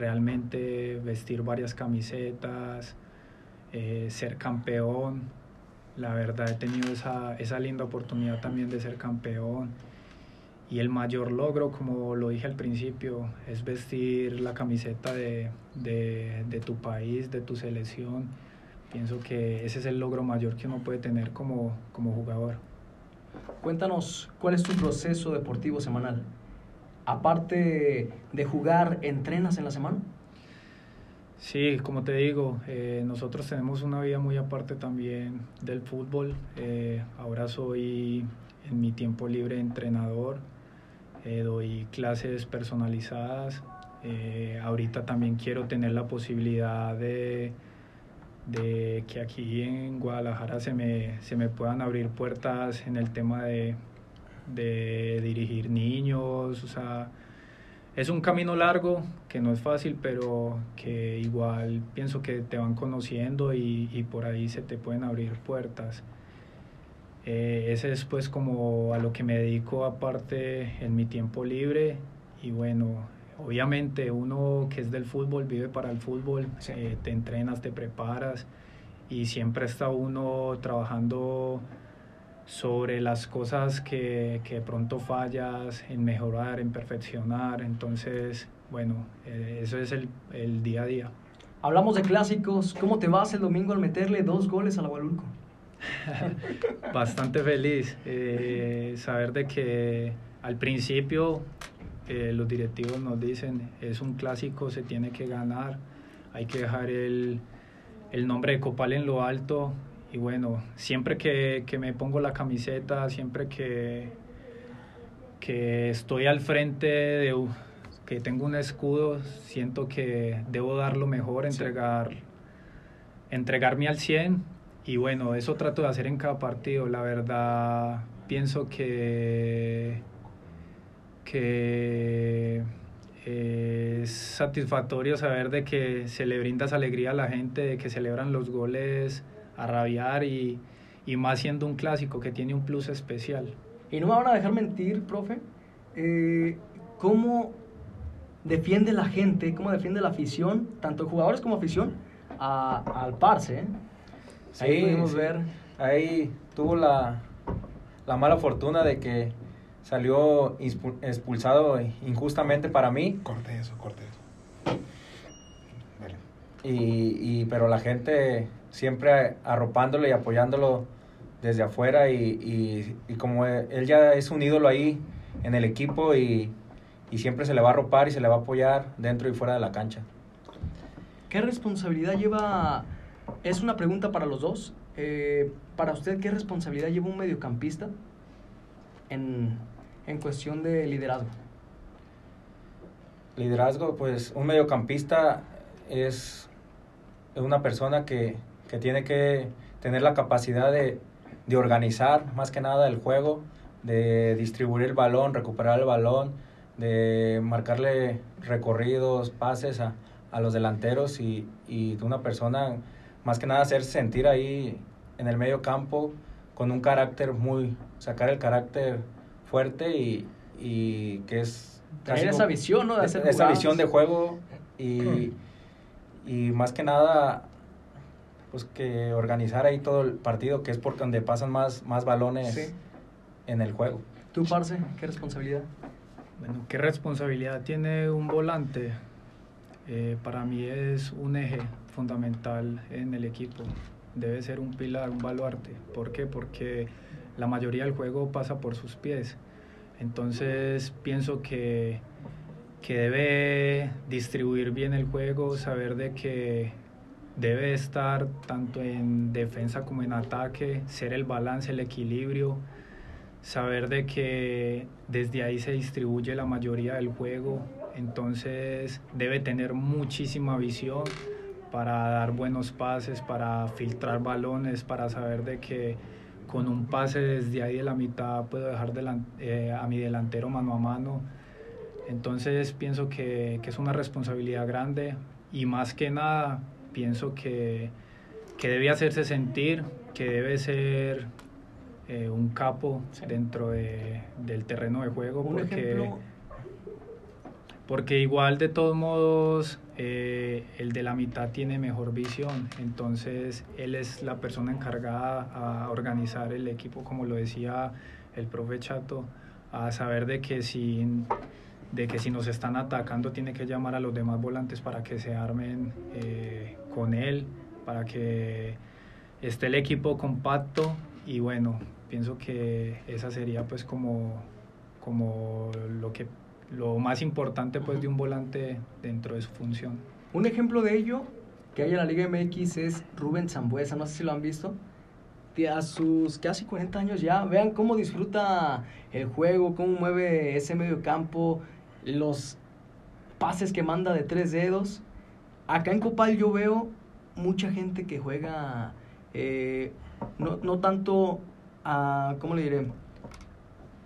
Realmente vestir varias camisetas, eh, ser campeón. La verdad he tenido esa, esa linda oportunidad también de ser campeón. Y el mayor logro, como lo dije al principio, es vestir la camiseta de, de, de tu país, de tu selección. Pienso que ese es el logro mayor que uno puede tener como, como jugador. Cuéntanos, ¿cuál es tu proceso deportivo semanal? Aparte de jugar, ¿entrenas en la semana? Sí, como te digo, eh, nosotros tenemos una vida muy aparte también del fútbol. Eh, ahora soy en mi tiempo libre entrenador, eh, doy clases personalizadas. Ahorita también quiero tener la posibilidad de, de que aquí en Guadalajara se me, se me puedan abrir puertas en el tema de, de dirigir niños, o sea, es un camino largo, que no es fácil, pero que igual pienso que te van conociendo y, y por ahí se te pueden abrir puertas. Eh, ese es pues como a lo que me dedico aparte en mi tiempo libre y bueno, obviamente uno que es del fútbol vive para el fútbol, eh, te entrenas, te preparas y siempre está uno trabajando sobre las cosas que, que pronto fallas, en mejorar, en perfeccionar. Entonces, bueno, eh, eso es el, el, día a día. Hablamos de clásicos. ¿Cómo te vas el domingo al meterle dos goles al Agualulco? Bastante feliz. Eh, saber de que al principio eh, los directivos nos dicen, es un clásico, se tiene que ganar, hay que dejar el, el nombre de Copal en lo alto y bueno, siempre que, que, me pongo la camiseta, siempre que, que estoy al frente de que tengo un escudo, siento que debo dar lo mejor, entregar, entregarme al 100 y bueno, eso trato de hacer en cada partido. La verdad, pienso que, que es satisfactorio saber de que se le brindas alegría a la gente, de que celebran los goles a rabiar y, y más siendo un clásico que tiene un plus especial. Y no me van a dejar mentir, profe, eh, ¿cómo defiende la gente, cómo defiende la afición, tanto jugadores como afición, a, al Parse? Eh? Sí, ahí pudimos ver. Ahí tuvo la, la mala fortuna de que salió expulsado injustamente para mí. Corte eso, corte eso. Y, y, pero la gente siempre arropándolo y apoyándolo desde afuera y, y, y, como él ya es un ídolo ahí en el equipo y, y siempre se le va a arropar y se le va a apoyar dentro y fuera de la cancha. ¿Qué responsabilidad lleva? Es una pregunta para los dos. Eh, para usted, ¿qué responsabilidad lleva un mediocampista en, en cuestión de liderazgo? Liderazgo, pues un mediocampista es una persona que, que tiene que tener la capacidad de, de, organizar más que nada el juego, de distribuir el balón, recuperar el balón, de marcarle recorridos, pases a, a los delanteros y, y una persona más que nada hacer sentir ahí en el medio campo con un carácter muy, sacar el carácter fuerte y, y que es... Tener esa visión, ¿no? De hacer esa visión de juego y, y más que nada pues que organizar ahí todo el partido, que es por donde pasan más, más balones sí. en el juego. ¿Tú, Parce, qué responsabilidad? Bueno, ¿qué responsabilidad tiene un volante? Eh, para mí es un eje fundamental en el equipo. Debe ser un pilar, un baluarte. ¿Por qué? Porque la mayoría del juego pasa por sus pies. Entonces pienso que, que debe distribuir bien el juego, saber de que debe estar tanto en defensa como en ataque, ser el balance, el equilibrio, saber de que desde ahí se distribuye la mayoría del juego, entonces debe tener muchísima visión para dar buenos pases, para filtrar balones, para saber de que con un pase desde ahí de la mitad puedo dejar eh, a mi delantero mano a mano. Entonces pienso que, que es una responsabilidad grande y más que nada pienso que, que debe hacerse sentir, que debe ser eh, un capo sí. dentro de, del terreno de juego. ¿Un porque, ejemplo? porque igual de todos modos eh, el de la mitad tiene mejor visión, entonces él es la persona encargada a organizar el equipo, como lo decía el profe Chato, a saber de que si de que si nos están atacando tiene que llamar a los demás volantes para que se armen eh, con él, para que esté el equipo compacto y bueno, pienso que esa sería pues como, como lo, que, lo más importante pues de un volante dentro de su función. Un ejemplo de ello que hay en la Liga MX es Rubén Zambuesa, no sé si lo han visto. A sus casi 40 años ya, vean cómo disfruta el juego, cómo mueve ese medio campo, los pases que manda de tres dedos. Acá en Copal yo veo mucha gente que juega, eh, no, no, tanto a, ¿cómo le diré?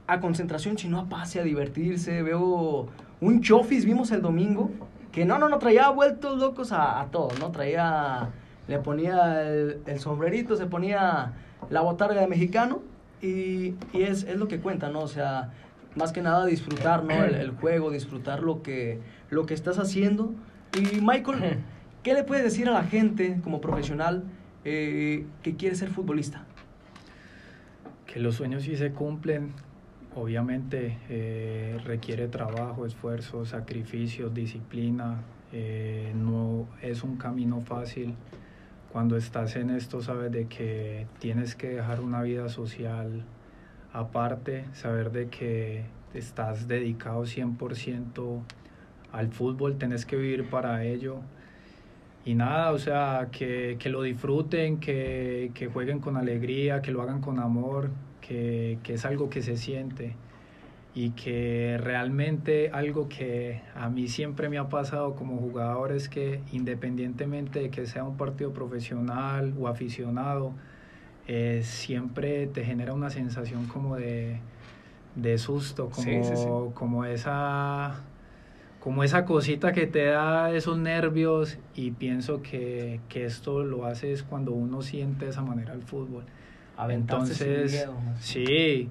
a concentración, sino a pase, a divertirse. Veo un Chofis, vimos el domingo, que no, no, no, traía vueltos locos a, a todo, ¿no? Traía, le ponía el, el sombrerito, se ponía la botarga de mexicano y, y es, es lo que cuenta, ¿no? O sea, más que nada disfrutar, ¿no? El, el juego, disfrutar lo que, lo que estás haciendo. Y Michael, ¿qué le puedes decir a la gente como profesional eh, que quiere ser futbolista? Que los sueños sí se cumplen, obviamente eh, requiere trabajo, esfuerzo, sacrificio, disciplina, eh, no es un camino fácil. Cuando estás en esto sabes de que tienes que dejar una vida social aparte, saber de que estás dedicado 100% al fútbol, tenés que vivir para ello. Y nada, o sea, que, que lo disfruten, que, que, jueguen con alegría, que lo hagan con amor, que, que es algo que se siente y que realmente algo que a mí siempre me ha pasado como jugador es que independientemente de que sea un partido profesional o aficionado, eh, siempre te genera una sensación como de, de susto, como, Sí, sí, sí. como esa como esa cosita que te da esos nervios y pienso que, que esto lo haces cuando uno siente de esa manera el fútbol. Aventarse sin Entonces, miedo, ¿no? sí,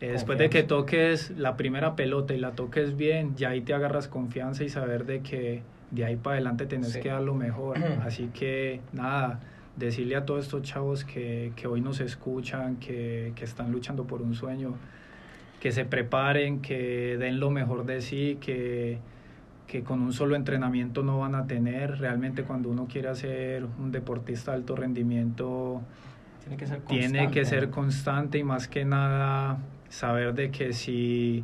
eh, después de que toques la primera pelota y la toques bien, ya ahí te agarras confianza y saber de que de ahí para adelante tenés Sí. que dar lo mejor. Así que nada, decirle a todos estos chavos que, que hoy nos escuchan, que, que están luchando por un sueño, que se preparen, que den lo mejor de sí, que, que con un solo entrenamiento no van a tener. Realmente cuando uno quiere ser un deportista de alto rendimiento, Tiene que ser tiene que constante. ser constante y más que nada saber de que si,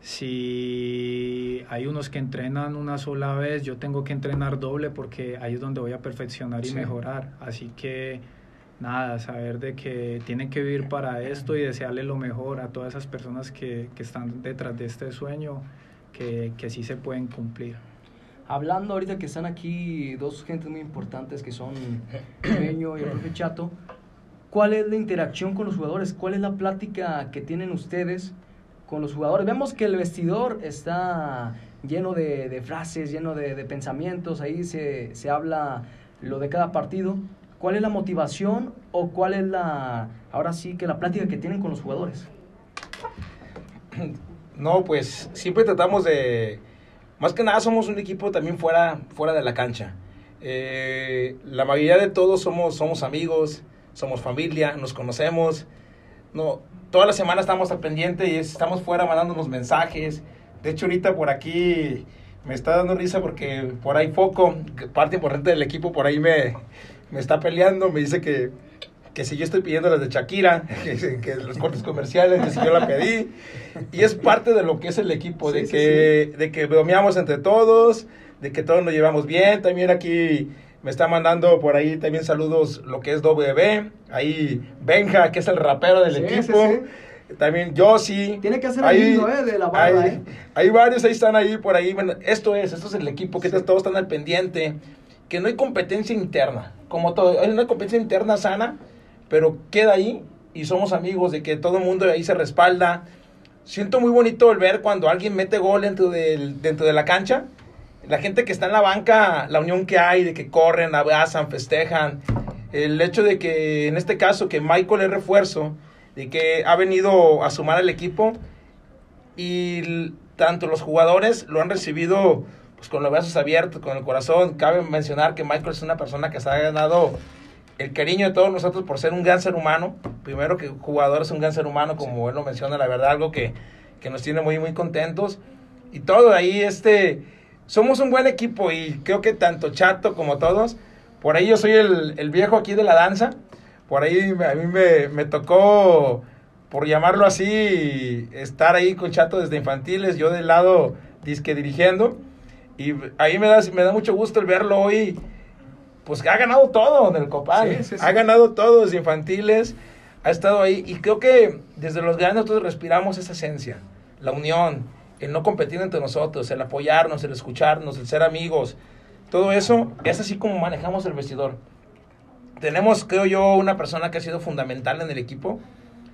si hay unos que entrenan una sola vez, yo tengo que entrenar doble porque ahí es donde voy a perfeccionar y Sí. mejorar. Así que nada, saber de que tienen que vivir para esto y desearle lo mejor a todas esas personas que, que están detrás de este sueño, que, que sí se pueden cumplir. Hablando ahorita que están aquí dos gentes muy importantes que son Meño y el profe Chato, ¿cuál es la interacción con los jugadores? ¿Cuál es la plática que tienen ustedes con los jugadores? Vemos que el vestidor está lleno de, de frases, lleno de, de pensamientos, ahí se, se habla lo de cada partido. ¿Cuál es la motivación o cuál es la, ahora sí, que la plática que tienen con los jugadores? No, pues siempre tratamos de, más que nada somos un equipo también fuera, fuera de la cancha. Eh, la mayoría de todos somos, somos amigos, somos familia, nos conocemos. No, toda la semana estamos al pendiente y es- estamos fuera mandándonos mensajes. De hecho, ahorita por aquí me está dando risa porque por ahí Foco, parte importante del equipo, por ahí me, me está peleando, me dice que, que si yo estoy pidiendo las de Shakira, que, que los cortes comerciales, que si yo la pedí. Y es parte de lo que es el equipo, de, Sí, sí, que, de que bromeamos entre todos, de que todos nos llevamos bien. También aquí me está mandando por ahí también saludos lo que es WB. Ahí Benja, que es el rapero del Sí, equipo. sí, También Josie. Tiene que hacer el himno, ¿eh? De la barra, hay, ¿eh? hay varios, ahí están ahí por ahí. Bueno, esto es, esto es el equipo, que todos están al pendiente. Que no hay competencia interna, como todo. Hay una competencia interna sana, pero queda ahí y somos amigos de que todo el mundo ahí se respalda. Siento muy bonito el ver cuando alguien mete gol dentro, del, dentro de la cancha. La gente que está en la banca, la unión que hay, de que corren, abrazan, festejan. El hecho de que, en este caso, que Michael es refuerzo, de que ha venido a sumar al equipo y tanto los jugadores lo han recibido pues con los brazos abiertos, con el corazón. Cabe mencionar que Michael es una persona que se ha ganado el cariño de todos nosotros por ser un gran ser humano. Primero que jugador es un gran ser humano, como él lo menciona, la verdad, algo que, que nos tiene muy, muy contentos. Y todo ahí, este, somos un buen equipo y creo que tanto Chato como todos, por ahí yo soy el, el viejo aquí de la danza, por ahí me- a mí me, me tocó, por llamarlo así, estar ahí con Chato desde infantiles, yo del lado disque dirigiendo, y ahí me da, me da mucho gusto el verlo hoy, pues ha ganado todo en el Copal, Sí, sí, sí. ha ganado todo desde infantiles, ha estado ahí, y creo que desde los grandes nosotros respiramos esa esencia, la unión, el no competir entre nosotros, el apoyarnos, el escucharnos, el ser amigos, todo eso es así como manejamos el vestidor. Tenemos, creo yo, una persona que ha sido fundamental en el equipo,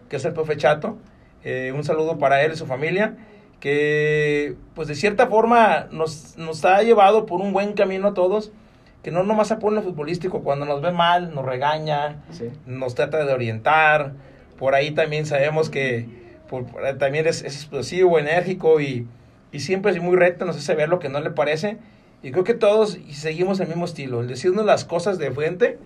que es el profe Chato. Eh, un saludo para él y su familia, que pues de cierta forma nos, nos ha llevado por un buen camino a todos, que no nomás se pone lo futbolístico, cuando nos ve mal, nos regaña, nos trata de orientar, por ahí también sabemos que por- también es, es explosivo, enérgico y, y siempre es muy recto, nos hace ver lo que no le parece. Y creo que todos seguimos el mismo estilo, el decirnos las cosas de frente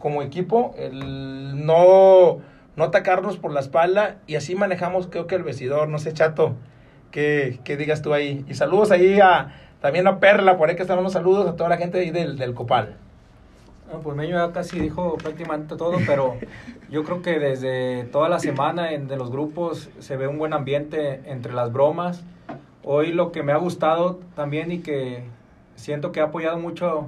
como equipo, el no, no atacarnos por la espalda y así manejamos creo que el vestidor, no sé, Chato, que, que digas tú ahí. Y saludos ahí a, también a Perla, por ahí que están unos saludos a toda la gente ahí del, del Copal. No, pues Meño ya casi dijo prácticamente todo, pero yo creo que desde toda la semana en, de los grupos se ve un buen ambiente entre las bromas. Hoy lo que me ha gustado también y que siento que ha apoyado mucho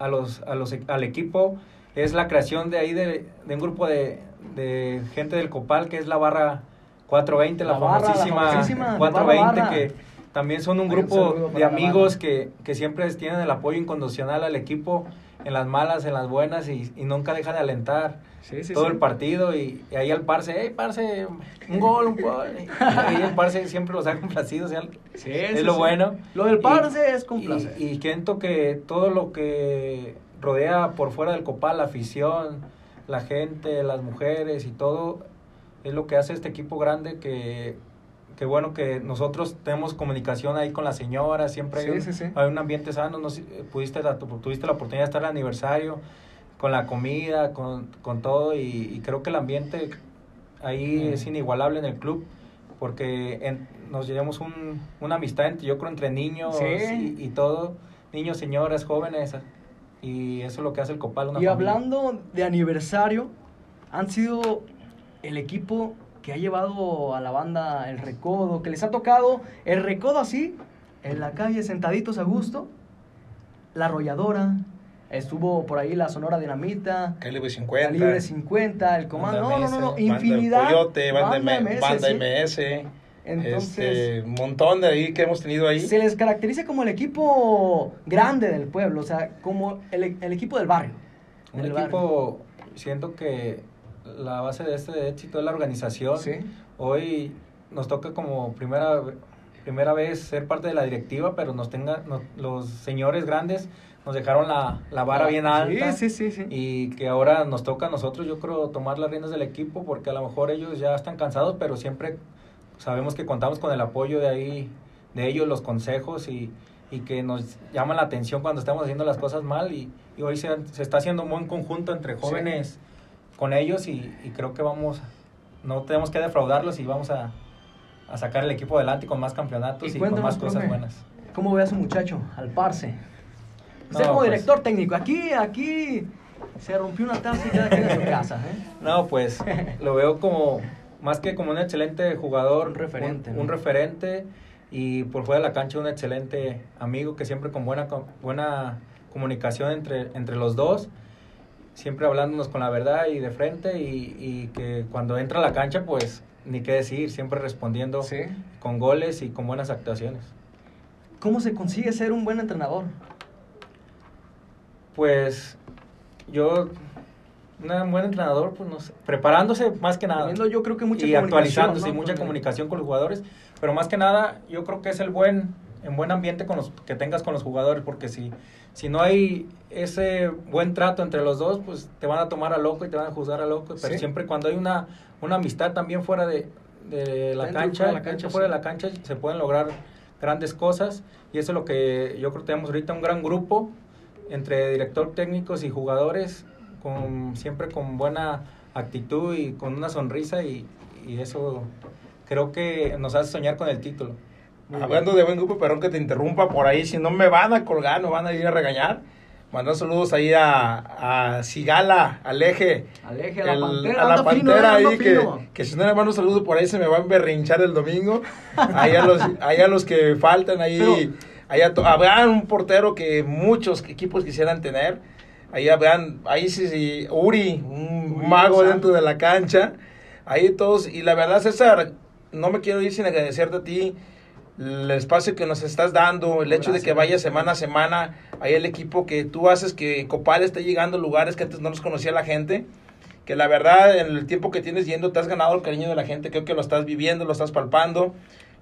a los, a los, al equipo es la creación de ahí de, de un grupo de, de gente del Copal que es la barra 420, la, La barra, la famosísima, famosísima, de 420 barra, barra. que también son un grupo de amigos que, que siempre tienen el apoyo incondicional al equipo en las malas, en las buenas y, y nunca deja de alentar sí, todo sí. el partido y, y ahí al Parse, hey Parse, un gol, un gol. Y ahí el Parse siempre los ha complacido, o sea, es lo bueno. Lo del Parse es complacer. Y, y siento que todo lo que rodea por fuera del copal, la afición, la gente, las mujeres y todo, es lo que hace este equipo grande que, que bueno que nosotros tenemos comunicación ahí con la señora, siempre hay, un, sí, sí. hay un ambiente sano, no sé, pudiste la- tuviste la oportunidad de estar en el aniversario, con la comida, con, con todo, y, y creo que el ambiente ahí es inigualable en el club, porque en- nos llevamos un, una amistad, entre, yo creo, entre niños y, y todo, niños, señoras, jóvenes, y eso es lo que hace el Copal, una Y familia. hablando de aniversario, han sido el equipo que ha llevado a la banda el recodo, que les ha tocado el recodo así, en la calle, sentaditos a gusto, la arrolladora, estuvo por ahí la Sonora Dinamita, Calibre 50. Calibre 50, el comando, no, no, no, no, Banda infinidad. Coyote, banda, banda M- MS, banda sí. MS. Entonces- este, un montón de ahí que hemos tenido ahí. Se les caracteriza como el equipo grande del pueblo, o sea, como el, el equipo del barrio. Un del equipo, siento que la base de este éxito es la organización. Hoy nos toca como primera, primera vez ser parte de la directiva, pero nos tenga, nos- los señores grandes nos dejaron la, la vara Ah, bien alta. sí, sí, sí. Y que ahora nos toca a nosotros, yo creo, tomar las riendas del equipo, porque a lo mejor ellos ya están cansados, pero siempre sabemos que contamos con el apoyo de ahí, de ellos, los consejos y, y que nos llaman la atención cuando estamos haciendo las cosas mal y, y hoy se, se está haciendo un buen conjunto entre jóvenes con ellos y, y creo que vamos, no tenemos que defraudarlos y vamos a, a sacar el equipo adelante con más campeonatos y, con cuéntanos, más cosas profe, buenas. ¿Cómo ve a su muchacho, al Parse? Usted No, como pues- director técnico, aquí, aquí se rompió una taza y cada quien en su casa, ¿eh? No, pues lo veo como más que como un excelente jugador, un referente, un, ¿no? un referente y por fuera de la cancha un excelente amigo que siempre con buena co- buena comunicación entre entre los dos, siempre hablándonos con la verdad y de frente y, y que cuando entra a la cancha pues ni qué decir, siempre respondiendo con goles y con buenas actuaciones. ¿Cómo se consigue ser un buen entrenador? Pues yo un buen entrenador, pues no sé, preparándose más que nada. Teniendo yo creo que mucha y comunicación, actualizándose mucha comunicación con los jugadores, pero más que nada yo creo que es el buen en buen ambiente con los que tengas con los jugadores, porque si si no hay ese buen trato entre los dos, pues te van a tomar a loco y te van a juzgar a loco, pero Sí. siempre cuando hay una una amistad también fuera de, de la cancha, fuera de la dentro y cancha, fuera sí. de la cancha se pueden lograr grandes cosas y eso es lo que yo creo que tenemos ahorita un gran grupo entre director técnicos y jugadores con siempre con buena actitud y con una sonrisa y, y eso creo que nos hace soñar con el título. Hablando de buen grupo, perdón que te interrumpa por ahí, si no me van a colgar, no van a ir a regañar. Mandar saludos ahí a, a Sigala, Aleje. Aleje, a la Pantera, a la fino, pantera anda ahí que, fino. que si no le mando un saludo por ahí se me va a emberrinchar el domingo. Ahí a los, ahí a los que faltan, ahí, Pero- ahí a to- habrá un portero que muchos equipos quisieran tener. Ahí habrán, ahí sí, sí, Uri, un Uri, mago Santos. dentro de la cancha. Ahí todos, y la verdad César, no me quiero ir sin agradecerte a ti el espacio que nos estás dando, el hecho de que vaya semana a semana, ahí el equipo que tú haces que Copal esté llegando a lugares que antes no los conocía la gente. que la verdad en el tiempo que tienes yendo te has ganado el cariño de la gente, creo que lo estás viviendo, lo estás palpando.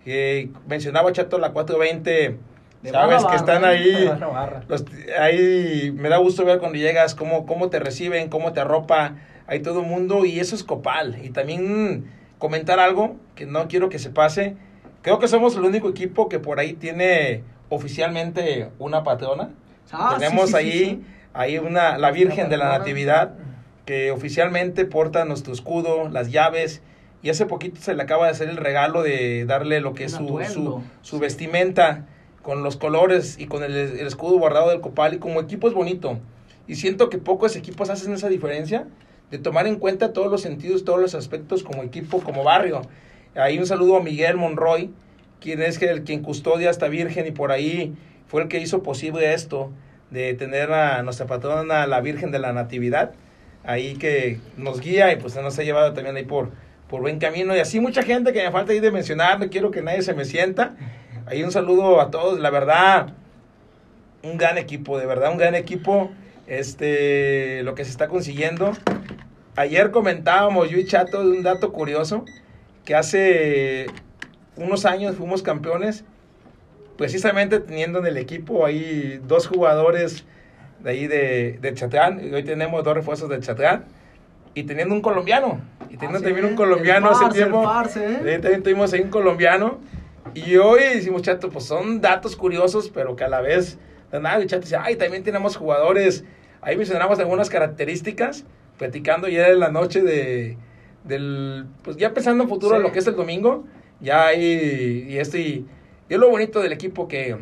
Eh, mencionaba Chato la 420, De sabes barra que están ahí, de barra barra. los- ahí me da gusto ver cuando llegas cómo, cómo te reciben, cómo te arropa, hay todo el mundo y eso es Copal. Y también comentar algo que no quiero que se pase, creo que somos el único equipo que por ahí tiene oficialmente una patrona. Ah, Tenemos sí, sí, ahí, sí. ahí una, la Virgen de la. Natividad, que oficialmente porta nuestro escudo, las llaves, y hace poquito se le acaba de hacer el regalo de darle lo que es su, su, su vestimenta con los colores y con el, el escudo guardado del Copal, y como equipo es bonito. Y siento que pocos equipos hacen esa diferencia de tomar en cuenta todos los sentidos, todos los aspectos como equipo, como barrio. Ahí un saludo a Miguel Monroy, quien es el quien custodia esta Virgen y por ahí fue el que hizo posible esto de tener a nuestra patrona, la Virgen de la Natividad, ahí que nos guía y pues nos ha llevado también ahí por, por buen camino. Y así mucha gente que me falta ahí de mencionar, no quiero que nadie se me sienta. Ahí un saludo a todos, la verdad, un gran equipo, de verdad, un gran equipo, este, lo que se está consiguiendo. Ayer comentábamos yo y Chato de un dato curioso, que hace unos años fuimos campeones, precisamente teniendo en el equipo ahí dos jugadores de ahí de, de Chatlán, y hoy tenemos dos refuerzos de Chatlán, y teniendo un colombiano, y teniendo Así también un colombiano hace parce, tiempo. parce, ¿eh? También tuvimos ahí un colombiano, y hoy decimos, Chato, pues son datos curiosos, pero que a la vez, de nada, y Chato dice, ay, también tenemos jugadores, ahí mencionamos algunas características, platicando ya en la noche de, del, pues ya pensando en futuro Sí. lo que es el domingo, ya hay, y esto, y, y es lo bonito del equipo que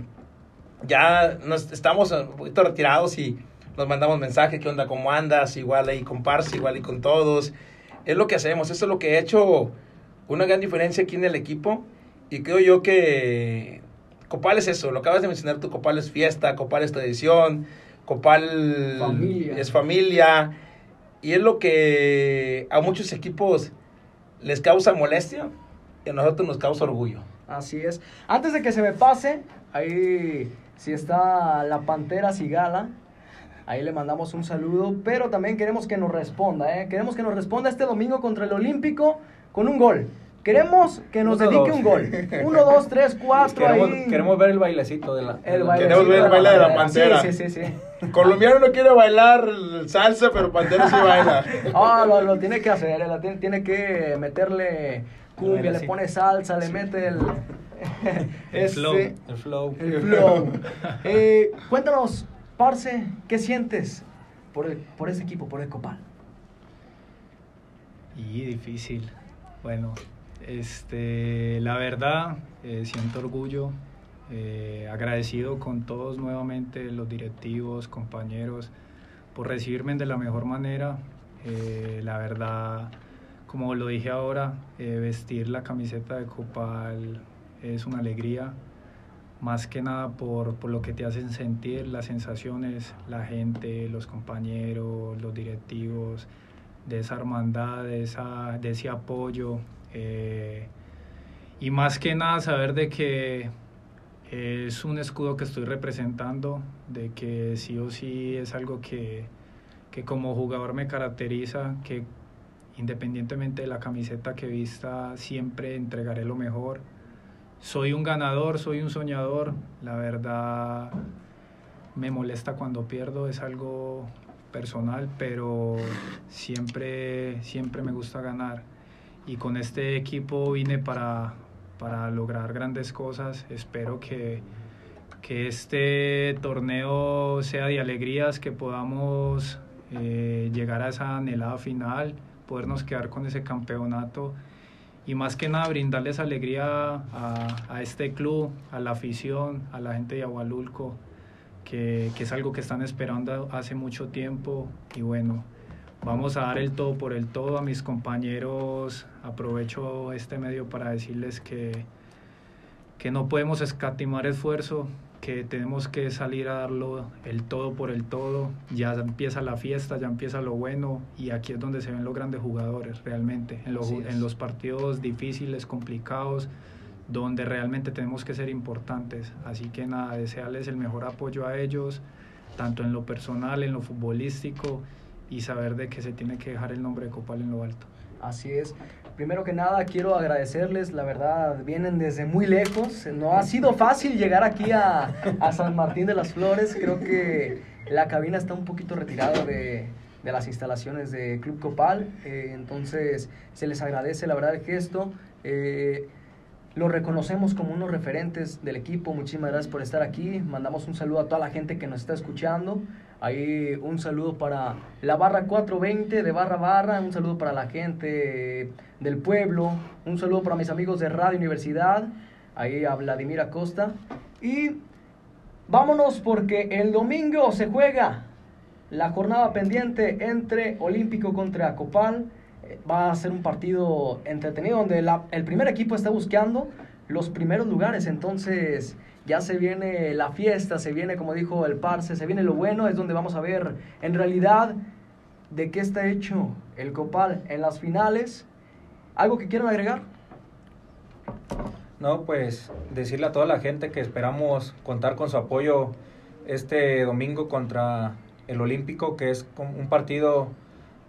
ya nos, estamos un poquito retirados y nos mandamos mensajes, ¿qué onda? ¿Cómo andas? Igual ahí con Parsi, igual y con todos. Es lo que hacemos, eso es lo que ha hecho una gran diferencia aquí en el equipo y creo yo que Copal es eso, lo acabas de mencionar tú, Copal es fiesta, Copal es tradición, Copal Familia. es familia y es lo que a muchos equipos les causa molestia y a nosotros nos causa orgullo. Así es. Antes de que se me pase, ahí si está la Pantera Cigala, ahí le mandamos un saludo, pero también queremos que nos responda, ¿eh? Queremos que nos responda este domingo contra el Olímpico con un gol. Queremos que nos Uno, dedique dos. un gol. Uno, dos, tres, cuatro, Queremos, ahí. queremos ver el bailecito de la. El la- bailecito Queremos ver el baile de la pantera. Sí, sí, sí. sí. Colombiano no quiere bailar salsa, pero Pantera sí baila. Ah, lo, lo tiene que hacer, él tiene, tiene que meterle cumbia, Baila le pone salsa, le mete el... El ese- flow. El flow. El flow. Eh, cuéntanos, Parce, ¿qué sientes por, el, por ese equipo, por el Copal? Y difícil. Bueno, este, la verdad, eh, siento orgullo, eh, agradecido con todos nuevamente, los directivos, compañeros, por recibirme de la mejor manera. Eh, la verdad, como lo dije ahora, vestir la camiseta de Copal es una alegría, más que nada por, por lo que te hacen sentir, las sensaciones, la gente, los compañeros, los directivos, de esa hermandad, de, esa, de ese apoyo. Eh, y más que nada saber de que es un escudo que estoy representando, de que sí o sí es algo que, que como jugador me caracteriza, que independientemente de la camiseta que vista, siempre entregaré lo mejor. Soy un ganador, soy un soñador, la verdad me molesta cuando pierdo, es algo personal, pero siempre, siempre me gusta ganar. Y con este equipo vine para, para lograr grandes cosas. Espero que, que este torneo sea de alegrías, que podamos eh, llegar a esa anhelada final, podernos quedar con ese campeonato y más que nada brindarles alegría a, a este club, a la afición, a la gente de Agualulco, que, que es algo que están esperando hace mucho tiempo y bueno, vamos a dar el todo por el todo a mis compañeros, aprovecho este medio para decirles que, que no podemos escatimar esfuerzo, que tenemos que salir a darlo el todo por el todo, ya empieza la fiesta, ya empieza lo bueno y aquí es donde se ven los grandes jugadores realmente, en, los en los partidos difíciles, complicados, donde realmente tenemos que ser importantes. Así que nada, desearles el mejor apoyo a ellos, tanto en lo personal, en lo futbolístico y saber de que se tiene que dejar el nombre de Copal en lo alto. Así es. Primero que nada, quiero agradecerles, la verdad, vienen desde muy lejos. No ha sido fácil llegar aquí a, a San Martín de las Flores. Creo que la cabina está un poquito retirada de, de las instalaciones de Club Copal. Eh, entonces, se les agradece, la verdad, el gesto. Eh, lo reconocemos como unos referentes del equipo. Muchísimas gracias por estar aquí. Mandamos un saludo a toda la gente que nos está escuchando. Ahí un saludo para la barra 420 de barra barra. Un saludo para la gente del pueblo. Un saludo para mis amigos de Radio Universidad. Ahí a Vladimir Acosta. Y vámonos porque el domingo se juega la jornada pendiente entre Olímpico contra Copal va a ser un partido entretenido donde el primer equipo está buscando los primeros lugares. Entonces ya se viene la fiesta, se viene, como dijo el Parse, se viene lo bueno, es donde vamos a ver en realidad de qué está hecho el Copal en las finales. ¿Algo que quieran agregar? No, pues decirle a toda la gente que esperamos contar con su apoyo este domingo contra el Olímpico, que es un partido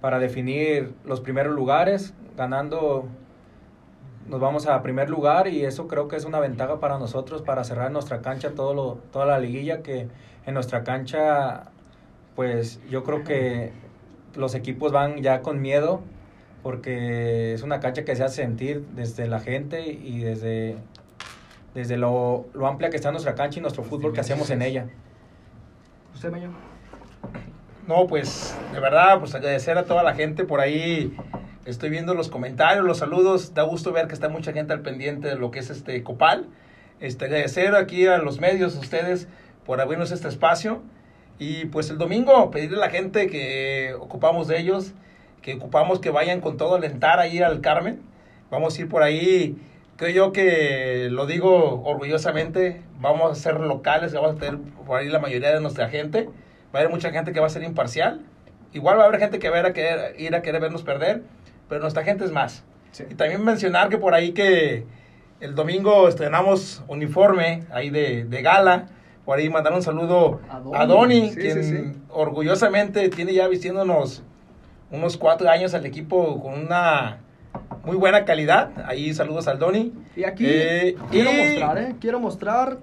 para definir los primeros lugares, ganando nos vamos a primer lugar y eso creo que es una ventaja para nosotros para cerrar nuestra cancha todo lo, toda la liguilla que en nuestra cancha pues yo creo que los equipos van ya con miedo porque es una cancha que se hace sentir desde la gente y desde, desde lo, lo amplia que está nuestra cancha y nuestro fútbol que hacemos en ella. ¿Usted, Mayo? No, pues de verdad, pues agradecer a toda la gente por ahí. Estoy viendo los comentarios, los saludos. Da gusto ver que está mucha gente al pendiente de lo que es este Copal. Este, agradecer aquí a los medios, a ustedes, por abrirnos este espacio. Y pues el domingo pedirle a la gente que ocupamos de ellos, que ocupamos que vayan con todo alentar ahí al Carmen. Vamos a ir por ahí, creo yo que lo digo orgullosamente, vamos a ser locales, vamos a tener por ahí la mayoría de nuestra gente va a haber mucha gente que va a ser imparcial. Igual va a haber gente que va a, querer, ir a querer vernos perder, pero nuestra gente es más. Y también mencionar que por ahí que el domingo estrenamos uniforme ahí de, de gala. Por ahí mandar un saludo a Doni, quien orgullosamente tiene ya vistiéndonos unos cuatro años al equipo con una muy buena calidad. Ahí saludos al Doni. Y aquí eh, quiero mostrar, ¿eh? Quiero mostrar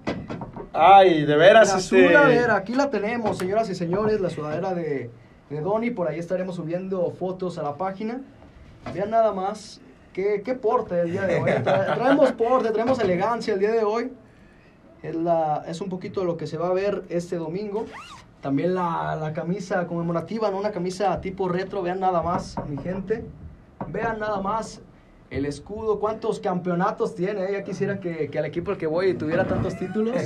Ay, de veras. La este... sudadera, aquí la tenemos, señoras y señores, la sudadera de, de Donny. Por ahí estaremos subiendo fotos a la página. Vean nada más qué, qué porte el día de hoy. traemos porte, traemos elegancia el día de hoy. Es, la, es un poquito lo que se va a ver este domingo. También la, la camisa conmemorativa, ¿no? Una camisa tipo retro, vean nada más, mi gente. Vean nada más el escudo, cuántos campeonatos tiene. Ya quisiera que, que, al equipo al que voy tuviera tantos títulos.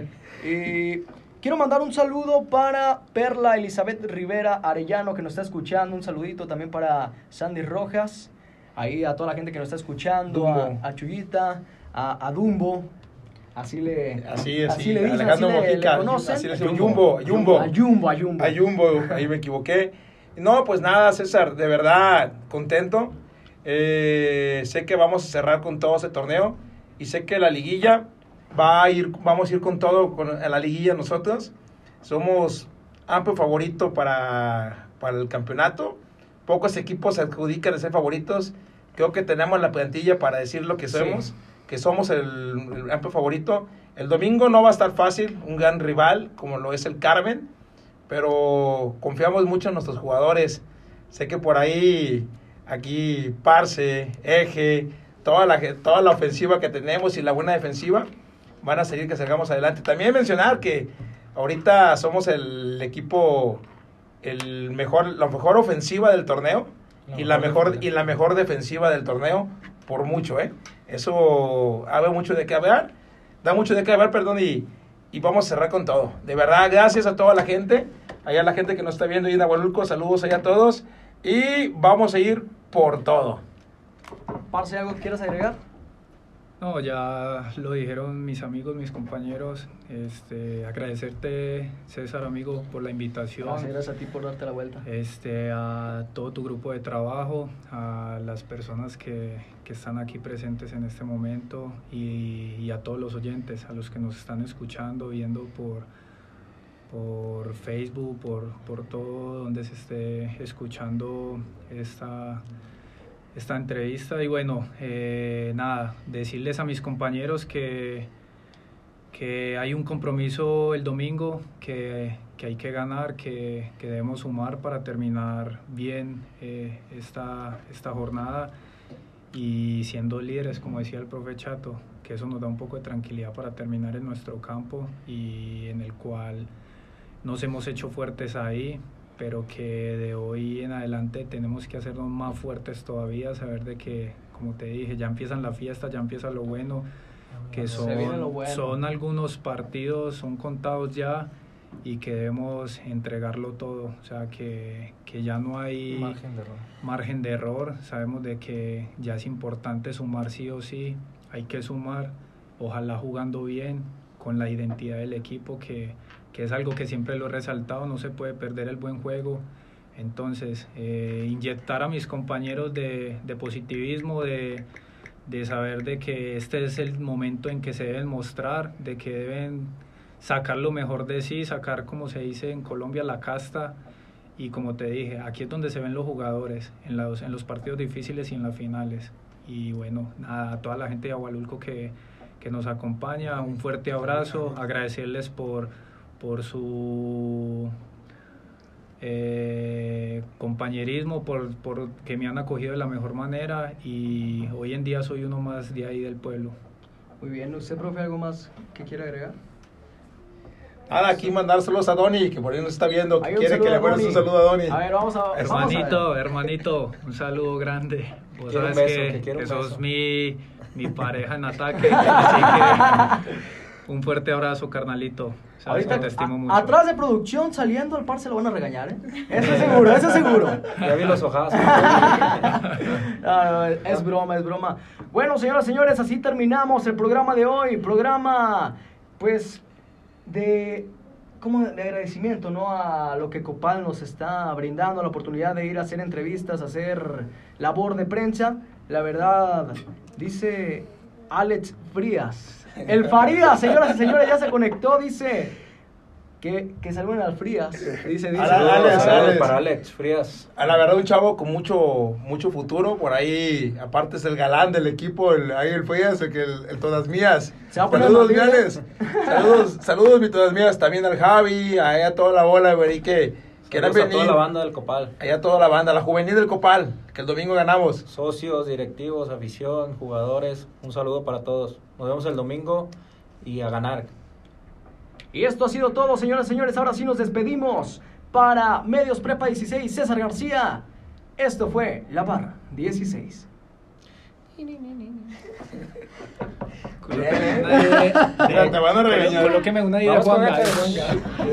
y quiero mandar un saludo para Perla Elizabeth Rivera Arellano, que nos está escuchando. Un saludito también para Sandy Rojas. Ahí a toda la gente que nos está escuchando, a, a, Chuyita, a, a, Dumbo. Así le, así, así, le dicen, así le, le, conocen. Así le Jumbo, Jumbo. A Jumbo, a Jumbo. A Jumbo, ahí me equivoqué. No, pues nada, César, de verdad contento eh, sé que vamos a cerrar con todo ese torneo y sé que la liguilla va a ir, vamos a ir con todo con la liguilla nosotros. Somos amplio favorito para, para el campeonato. Pocos equipos se adjudican a ser favoritos. Creo que tenemos la plantilla para decir lo que somos, que somos el, el amplio favorito. El domingo no va a estar fácil, un gran rival como lo es el Carmen, pero confiamos mucho en nuestros jugadores. Sé que por ahí aquí Parse, Eje, toda la, toda la ofensiva que tenemos y la buena defensiva van a seguir que salgamos adelante. También mencionar que ahorita somos el equipo, el mejor, la mejor ofensiva del torneo y, la mejor, y la mejor defensiva del torneo por mucho, ¿eh? Eso habla mucho de qué hablar, da mucho de qué hablar, perdón, y, y vamos a cerrar con todo. De verdad, gracias a toda la gente, allá la gente que nos está viendo ahí en Agualulco, saludos allá a todos y vamos a ir por todo. Parce, ¿algo que quieras agregar? No, ya lo dijeron mis amigos, mis compañeros. Este, agradecerte, César, amigo, por la invitación. Gracias, a ti por darte la vuelta. Este, a todo tu grupo de trabajo, a las personas que, que están aquí presentes en este momento y, y, a todos los oyentes, a los que nos están escuchando, viendo por, por Facebook, por, por todo donde se esté escuchando esta, esta entrevista. Y bueno, eh, nada, decirles a mis compañeros que, que hay un compromiso el domingo, que, que hay que ganar, que, que, debemos sumar para terminar bien eh, esta, esta jornada y siendo líderes, como decía el profe Chato, que eso nos da un poco de tranquilidad para terminar en nuestro campo y en el cual nos hemos hecho fuertes ahí, pero que de hoy en adelante tenemos que hacernos más fuertes todavía, saber de que, como te dije, ya empiezan la fiesta, ya empieza lo bueno, que son, bueno. son algunos partidos, son contados ya y que debemos entregarlo todo, o sea, que, que ya no hay Margen de error. margen de error, sabemos de que ya es importante sumar sí o sí, hay que sumar, ojalá jugando bien, con la identidad del equipo, que, que es algo que siempre lo he resaltado, no se puede perder el buen juego. Entonces, eh, inyectar a mis compañeros de, de positivismo, de, de saber de que este es el momento en que se deben mostrar, de que deben sacar lo mejor de sí, sacar, como se dice en Colombia, la casta. Y como te dije, aquí es donde se ven los jugadores, en los, en los partidos difíciles y en las finales. Y bueno, nada, a toda la gente de Agualulco que, que nos acompaña, un fuerte abrazo, agradecerles por, por su eh, compañerismo, por, por que me han acogido de la mejor manera y hoy en día soy uno más de ahí del pueblo. Muy bien, ¿usted, profe, algo más que quiera agregar? Nada, aquí mandar saludos a Donny, que por ahí nos está viendo, que quiere que le mandes un saludo a Donny. A ver, vamos a vamos a Hermanito, ver. hermanito, un saludo grande. Vos Quiero un sabes beso, que, que quiero que un sos mi, mi pareja en ataque. así que un fuerte abrazo, carnalito. Sabes Ahorita, que te estimo a- mucho. atrás de producción, saliendo, al par se lo van a regañar, ¿eh? Eso es seguro, eso es seguro. Ya vi los ojazos. No, no, es broma, es broma. Bueno, señoras y señores, así terminamos el programa de hoy. Programa, pues, de, como de agradecimiento, ¿no? A lo que Copal nos está brindando, la oportunidad de ir a hacer entrevistas, hacer labor de prensa. La verdad, dice Alex Frías. El Farías, señoras y señores, ya se conectó, dice que, que saluden al Frías. Dice, dice. Alex, Saludos Alex. para Alex Frías. A la verdad, un chavo con mucho mucho futuro. Por ahí, aparte es el galán del equipo, el, ahí el Frías, el, que el, el Todas Mías. Se va a poner Saludos. Mianes. Saludos, saludos, mi Todas Mías. También al Javi, ahí a toda la bola, güey, que Saludos a toda la banda del Copal. Ahí a toda la banda, la juvenil del Copal, que el domingo ganamos. Socios, directivos, afición, jugadores. Un saludo para todos. Nos vemos el domingo y a ganar. Y esto ha sido todo, señoras y señores. Ahora sí nos despedimos. Para Medios Prepa 16, César García. Esto fue La Barra 16. Colóqueme una idea- Te van a regañar. Colóqueme una idea, Vamos con Juan.